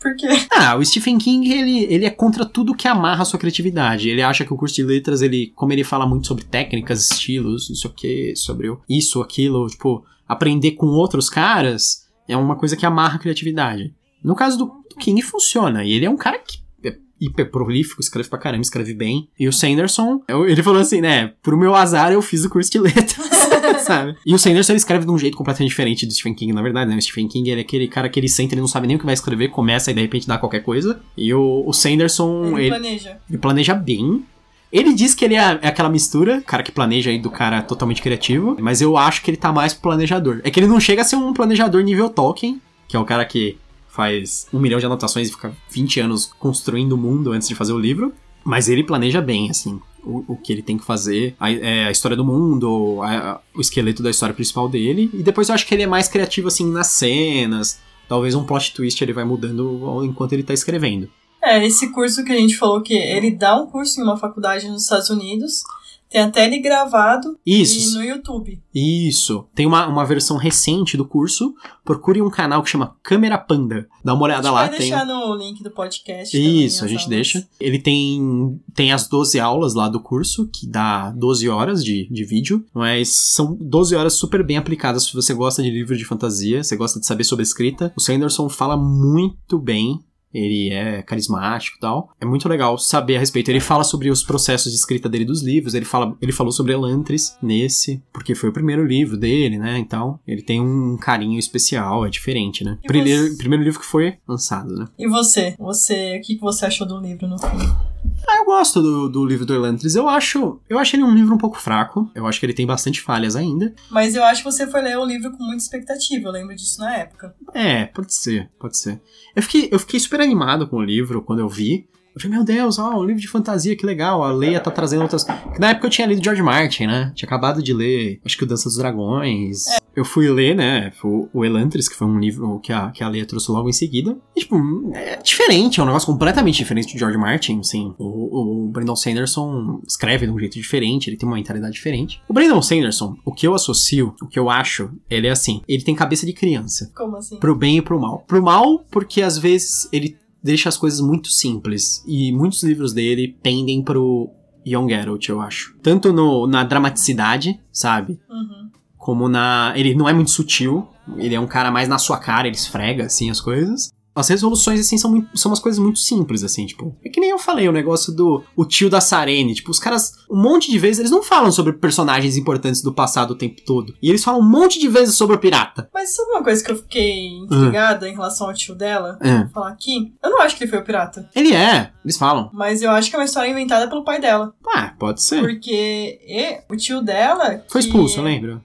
Por quê? Ah, o Stephen King, ele, ele é contra tudo que amarra a sua criatividade. Ele acha que o curso de letras, ele, como ele fala muito sobre técnicas, estilos, não sei o que, sobre isso, aquilo, tipo, aprender com outros caras é uma coisa que amarra a criatividade. No caso do, do King, funciona. E ele é um cara que é hiper prolífico, escreve pra caramba, escreve bem. E o Sanderson, ele falou assim, né, pro meu azar eu fiz o curso de letras, sabe? E o Sanderson, ele escreve de um jeito completamente diferente do Stephen King, na verdade, né? O Stephen King, ele é aquele cara que ele senta, ele não sabe nem o que vai escrever, começa e de repente dá qualquer coisa. E o, o Sanderson, Ele ele, planeja. ele planeja bem. Ele diz que ele é, é aquela mistura, cara que planeja aí do cara totalmente criativo, mas eu acho que ele tá mais pro planejador. É que ele não chega a ser um planejador nível Tolkien, que é o cara que faz um milhão de anotações e fica 20 anos construindo o mundo antes de fazer o livro. Mas ele planeja bem, assim, o, o que ele tem que fazer, a, é, a história do mundo, a- o esqueleto da história principal dele. E depois eu acho que ele é mais criativo, assim, nas cenas. Talvez um plot twist ele vai mudando enquanto ele tá escrevendo. É, esse curso que a gente falou que ele dá um curso em uma faculdade nos Estados Unidos. Tem até ele gravado Isso. e no YouTube. Isso. Tem uma, uma versão recente do curso. Procure um canal que chama Câmera Panda. Dá uma A olhada gente lá. vai Tem... deixar no link do podcast. Isso, a gente aulas. deixa. Ele tem, tem as 12 aulas lá do curso, que dá 12 horas de, de vídeo, mas são 12 horas super bem aplicadas se você gosta de livro de fantasia, você gosta de saber sobre escrita. O Sanderson fala muito bem. Ele é carismático e tal. É muito legal saber a respeito. Ele fala sobre os processos de escrita dele dos livros. Ele, fala, ele falou sobre Elantris nesse, porque foi o primeiro livro dele, né? Então, ele tem um carinho especial, é diferente, né? Primeiro, você? primeiro livro que foi lançado, né? E você? Você, o que que você achou do livro no fim? Ah, eu gosto do, do livro do Elantris. Eu acho, eu acho ele um livro um pouco fraco. Eu acho que ele tem bastante falhas ainda. Mas eu acho que você foi ler o livro com muita expectativa. Eu lembro disso na época. É, pode ser, pode ser. Eu fiquei, eu fiquei super animado com o livro quando eu vi. Eu falei, meu Deus, ó, um livro de fantasia, que legal. A Leia tá trazendo outras. Na época eu tinha lido George Martin, né? Tinha acabado de ler, acho que o Dança dos Dragões. Eu fui ler, né? O, Elantris, que foi um livro que a, que a Leia trouxe logo em seguida. E, tipo, é diferente, é um negócio completamente diferente de George Martin, sim. O, o Brandon Sanderson escreve de um jeito diferente, ele tem uma mentalidade diferente. O Brandon Sanderson, o que eu associo, o que eu acho, ele é assim: ele tem cabeça de criança. Como assim? Pro bem e pro mal. Pro mal, porque às vezes ele deixa as coisas muito simples. E muitos livros dele pendem pro Young Adult, eu acho. Tanto no, na dramaticidade, sabe? Uhum. Como na. Ele não é muito sutil. Ele é um cara mais na sua cara, ele esfrega, assim, as coisas. As resoluções, assim, são, muito- são umas coisas muito simples, assim, tipo. É que nem eu falei, o negócio do o tio da Sarene. Tipo, os caras, um monte de vezes, eles não falam sobre personagens importantes do passado o tempo todo. E eles falam um monte de vezes sobre o pirata. Mas sabe uma coisa que eu fiquei intrigada em relação ao tio dela? É. Vou falar aqui. Eu não acho que ele foi o pirata. Ele é, eles falam. Mas eu acho que é uma história inventada pelo pai dela. Ah, pode ser. Porque e- o tio dela. Foi que- expulso, lembra?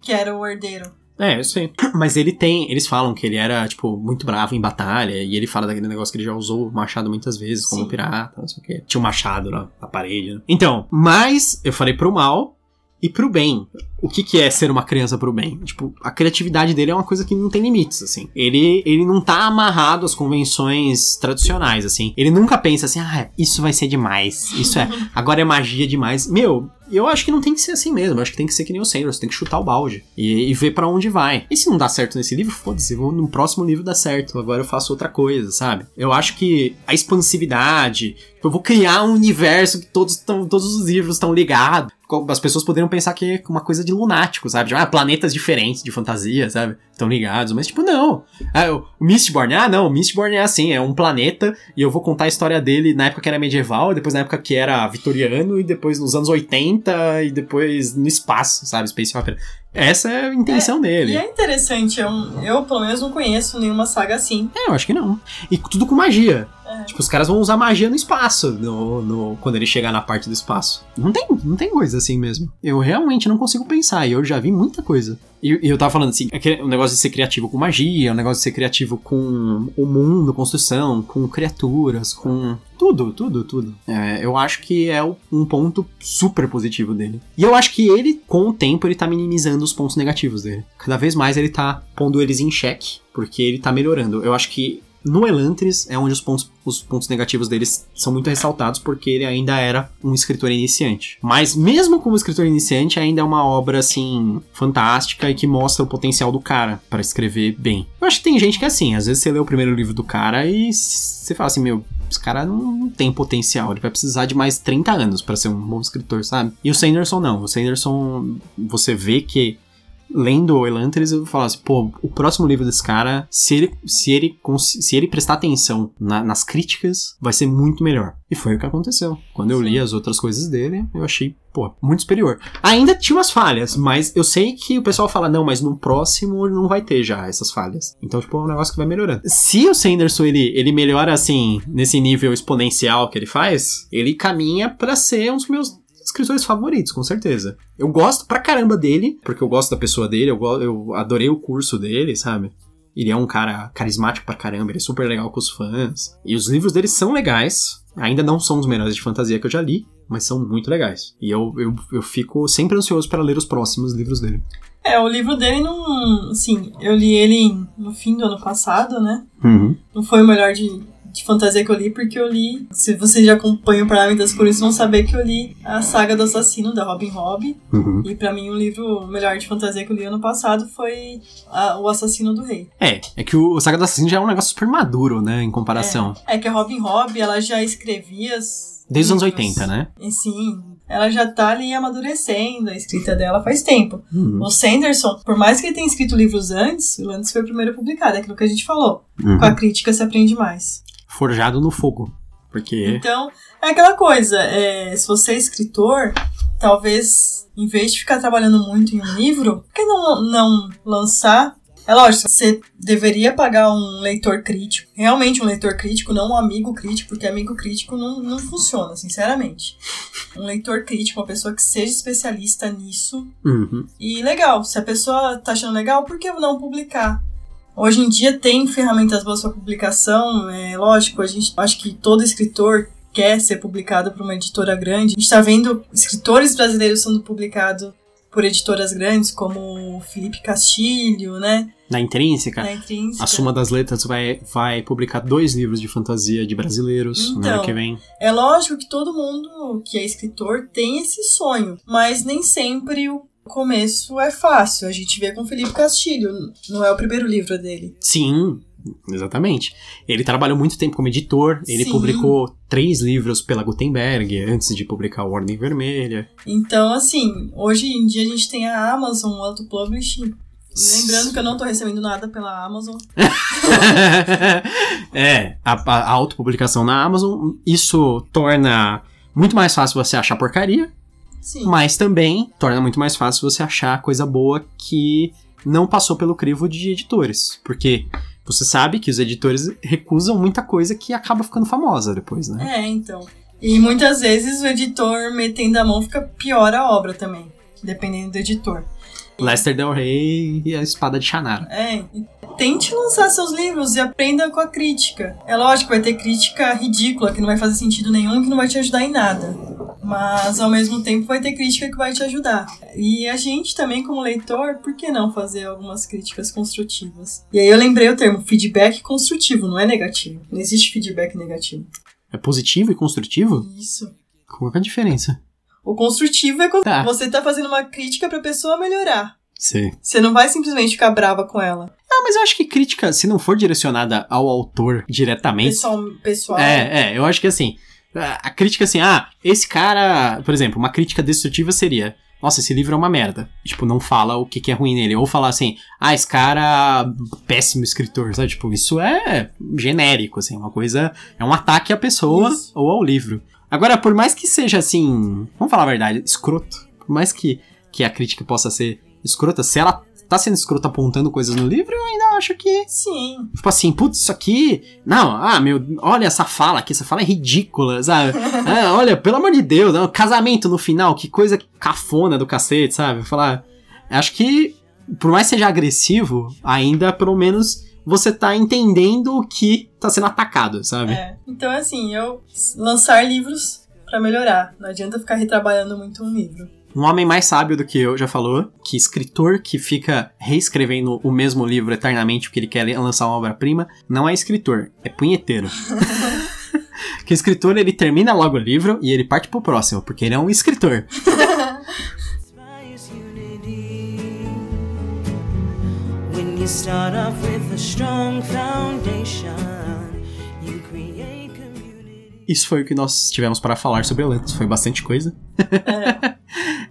Que era o herdeiro. É, eu sei. Mas ele tem. Eles falam que ele era, tipo, muito bravo em batalha. E ele fala daquele negócio que ele já usou o machado muitas vezes como Sim. pirata, não sei o quê. Tinha um machado na, na parede, né? Então, mas eu falei pro mal e pro bem. O que, que é ser uma criança pro bem? Tipo, a criatividade dele é uma coisa que não tem limites, assim. Ele, ele não tá amarrado às convenções tradicionais, assim. Ele nunca pensa assim, ah, isso vai ser demais. Isso é. Agora é magia demais. Meu, eu acho que não tem que ser assim mesmo. Eu acho que tem que ser que nem o Sanders, tem que chutar o balde e, e ver pra onde vai. E se não dá certo nesse livro, foda-se, vou no próximo livro dar certo. Agora eu faço outra coisa, sabe? Eu acho que a expansividade, eu vou criar um universo que todos, tão, todos os livros estão ligados. As pessoas poderiam pensar que é uma coisa de lunático, sabe? De, ah, planetas diferentes de fantasia, sabe? Estão ligados. Mas, tipo, não. Ah, o Mistborn, ah, não. O Mistborn é assim, é um planeta e eu vou contar a história dele na época que era medieval, depois na época que era vitoriano, e depois nos anos 80, e depois no espaço, sabe? Space Opera. Essa é a intenção dele. E é interessante, eu, eu pelo menos não conheço nenhuma saga assim. É, eu acho que não. E tudo com magia. É. Tipo, os caras vão usar magia no espaço, no, no- quando ele chegar na parte do espaço. Não tem, não tem coisa assim mesmo. Eu realmente não consigo pensar, e eu já vi muita coisa. E, e eu tava falando assim, aquele- o negócio de ser criativo com magia, o negócio de ser criativo com o mundo, construção, com criaturas, com tudo, tudo, tudo. É, eu acho que é um ponto super positivo dele. E eu acho que ele, com o tempo, ele tá minimizando os pontos negativos dele. Cada vez mais ele tá pondo eles em xeque, porque ele tá melhorando. Eu acho que no Elantris é onde os pontos, os pontos negativos deles são muito ressaltados, porque ele ainda era um escritor iniciante. Mas mesmo como escritor iniciante, ainda é uma obra, assim, fantástica e que mostra o potencial do cara pra escrever bem. Eu acho que tem gente que é assim, às vezes você lê o primeiro livro do cara e você fala assim, meu, esse cara não tem potencial, ele vai precisar de mais 30 anos pra ser um bom escritor, sabe? E o Sanderson não, o Sanderson, você vê que lendo o Elantris, eu falo assim, pô, o próximo livro desse cara, se ele, se ele, se ele prestar atenção na- nas críticas, vai ser muito melhor. E foi o que aconteceu. Quando eu li as outras coisas dele, eu achei, pô, muito superior. Ainda tinha umas falhas, mas eu sei que o pessoal fala, não, mas no próximo não vai ter já essas falhas. Então, tipo, é um negócio que vai melhorando. Se o Sanderson, ele, ele melhora, assim, nesse nível exponencial que ele faz, ele caminha pra ser um dos meus escritores favoritos, com certeza. Eu gosto pra caramba dele, porque eu gosto da pessoa dele, eu, go- eu adorei o curso dele, sabe? Ele é um cara carismático pra caramba, ele é super legal com os fãs. E os livros dele são legais. Ainda não são os melhores de fantasia que eu já li, mas são muito legais. E eu, eu, eu fico sempre ansioso para ler os próximos livros dele. É, o livro dele não. Assim, eu li ele no fim do ano passado, né? Não foi o melhor de, de fantasia que eu li, porque eu li. Se você já acompanha o Parlamento das Cores, vão saber que eu li a saga do assassino da Robin Hobb. Uhum. E pra mim, o livro melhor de fantasia que eu li ano passado foi a- O Assassino do Rei. É, é que o Saga do Assassino já é um negócio super maduro, né, em comparação. É, é que a Robin Hobb, ela já escrevia. Desde os anos livros. 80, né? Sim, ela já tá ali amadurecendo a escrita dela faz tempo. Uhum. O Sanderson, por mais que ele tenha escrito livros antes, o Lantis foi o primeiro publicado, é aquilo que a gente falou. Uhum. Com a crítica se aprende mais. Forjado no fogo. Porque. Então, é aquela coisa, é, se você é escritor, talvez, em vez de ficar trabalhando muito em um livro, por que não, não lançar? É lógico, você deveria pagar um leitor crítico, realmente um leitor crítico, não um amigo crítico, porque amigo crítico não, não funciona, sinceramente. Um leitor crítico, uma pessoa que seja especialista nisso, Uhum. e legal, se a pessoa tá achando legal, por que não publicar? Hoje em dia tem ferramentas boas para publicação, é lógico, a gente acho que todo escritor quer ser publicado por uma editora grande. A gente tá vendo escritores brasileiros sendo publicados por editoras grandes, como Felipe Castilho, né? Na intrínseca, Na Intrínseca. a Suma das Letras vai, vai publicar dois livros de fantasia de brasileiros no ano Então. que vem. É lógico que todo mundo que é escritor tem esse sonho, mas nem sempre o começo é fácil. A gente vê com Felipe Castilho, não é o primeiro livro dele. Sim, exatamente. Ele trabalhou muito tempo como editor, ele Sim. publicou três livros pela Gutenberg antes de publicar o Ordem Vermelha. Então, assim, hoje em dia a gente tem a Amazon, o Auto Publishing. Lembrando que eu não tô recebendo nada pela Amazon. é, a, a autopublicação na Amazon, isso torna muito mais fácil você achar porcaria, Sim. mas também torna muito mais fácil você achar coisa boa que não passou pelo crivo de editores. Porque você sabe que os editores recusam muita coisa que acaba ficando famosa depois, né? É, então. E muitas vezes o editor metendo a mão fica pior a obra também, dependendo do editor. Lester Del Rey e a Espada de Shannara. É, tente lançar seus livros e aprenda com a crítica. É lógico, vai ter crítica ridícula, que não vai fazer sentido nenhum, que não vai te ajudar em nada. Mas ao mesmo tempo vai ter crítica que vai te ajudar. E a gente também, como leitor, por que não fazer algumas críticas construtivas? E aí eu lembrei o termo feedback construtivo, não é negativo. Não existe feedback negativo. É positivo e construtivo? Isso. Qual é a diferença? O construtivo é quando Tá. você tá fazendo uma crítica pra pessoa melhorar. Sei. Você não vai simplesmente ficar brava com ela. Ah, mas eu acho que crítica, se não for direcionada ao autor diretamente. Pessoal, pessoal. É, é, eu acho que assim, a a crítica assim, ah, esse cara, por exemplo, uma crítica destrutiva seria, nossa, esse livro é uma merda. Tipo, não fala o que, que é ruim nele. Ou falar assim, ah, esse cara, péssimo escritor, sabe? Tipo, isso é genérico, assim, uma coisa, é um ataque à pessoa Isso. ou ao livro. Agora, por mais que seja assim, vamos falar a verdade, escroto, por mais que, que a crítica possa ser escrota, se ela tá sendo escroto apontando coisas no livro, eu ainda acho que. Sim. Tipo assim, putz, isso aqui. Não, ah, meu, olha essa fala aqui, essa fala é ridícula, sabe? Ah, olha, pelo amor de Deus, não, casamento no final, que coisa cafona do cacete, sabe? Falar. Acho que, por mais que seja agressivo, ainda pelo menos você tá entendendo que tá sendo atacado, sabe? É. Então, assim, eu lançar livros pra melhorar. Não adianta ficar retrabalhando muito um livro. Um homem mais sábio do que eu já falou que escritor que fica reescrevendo o mesmo livro eternamente porque ele quer lançar uma obra-prima não é escritor, é punheteiro. que escritor ele termina logo o livro e ele parte pro próximo, porque ele é um escritor. Isso foi o que nós tivemos para falar sobre Atlantis, foi bastante coisa.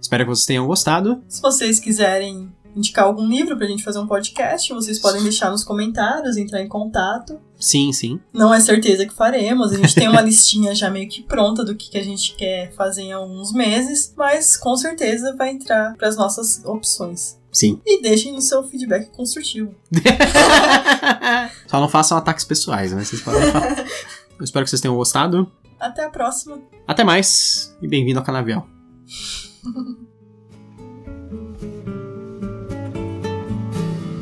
Espero que vocês tenham gostado. Se vocês quiserem indicar algum livro pra gente fazer um podcast, vocês podem deixar nos comentários, entrar em contato. Sim, sim. Não é certeza que faremos, a gente tem uma listinha já meio que pronta do que, que a gente quer fazer em alguns meses, mas com certeza vai entrar pras nossas opções. Sim. E deixem no seu feedback construtivo. Só não façam ataques pessoais, né? Vocês podem falar. Eu espero que vocês tenham gostado. Até a próxima! Até mais e bem-vindo ao Canavial.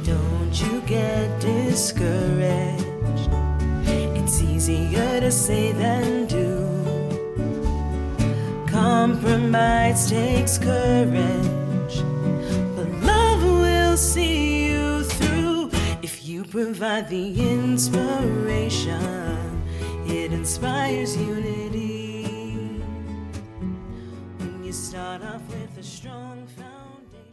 Don't you get discouraged. It's easier to say than do. Compromise takes courage, but love will see you through if you provide the inspiration. It inspires unity not of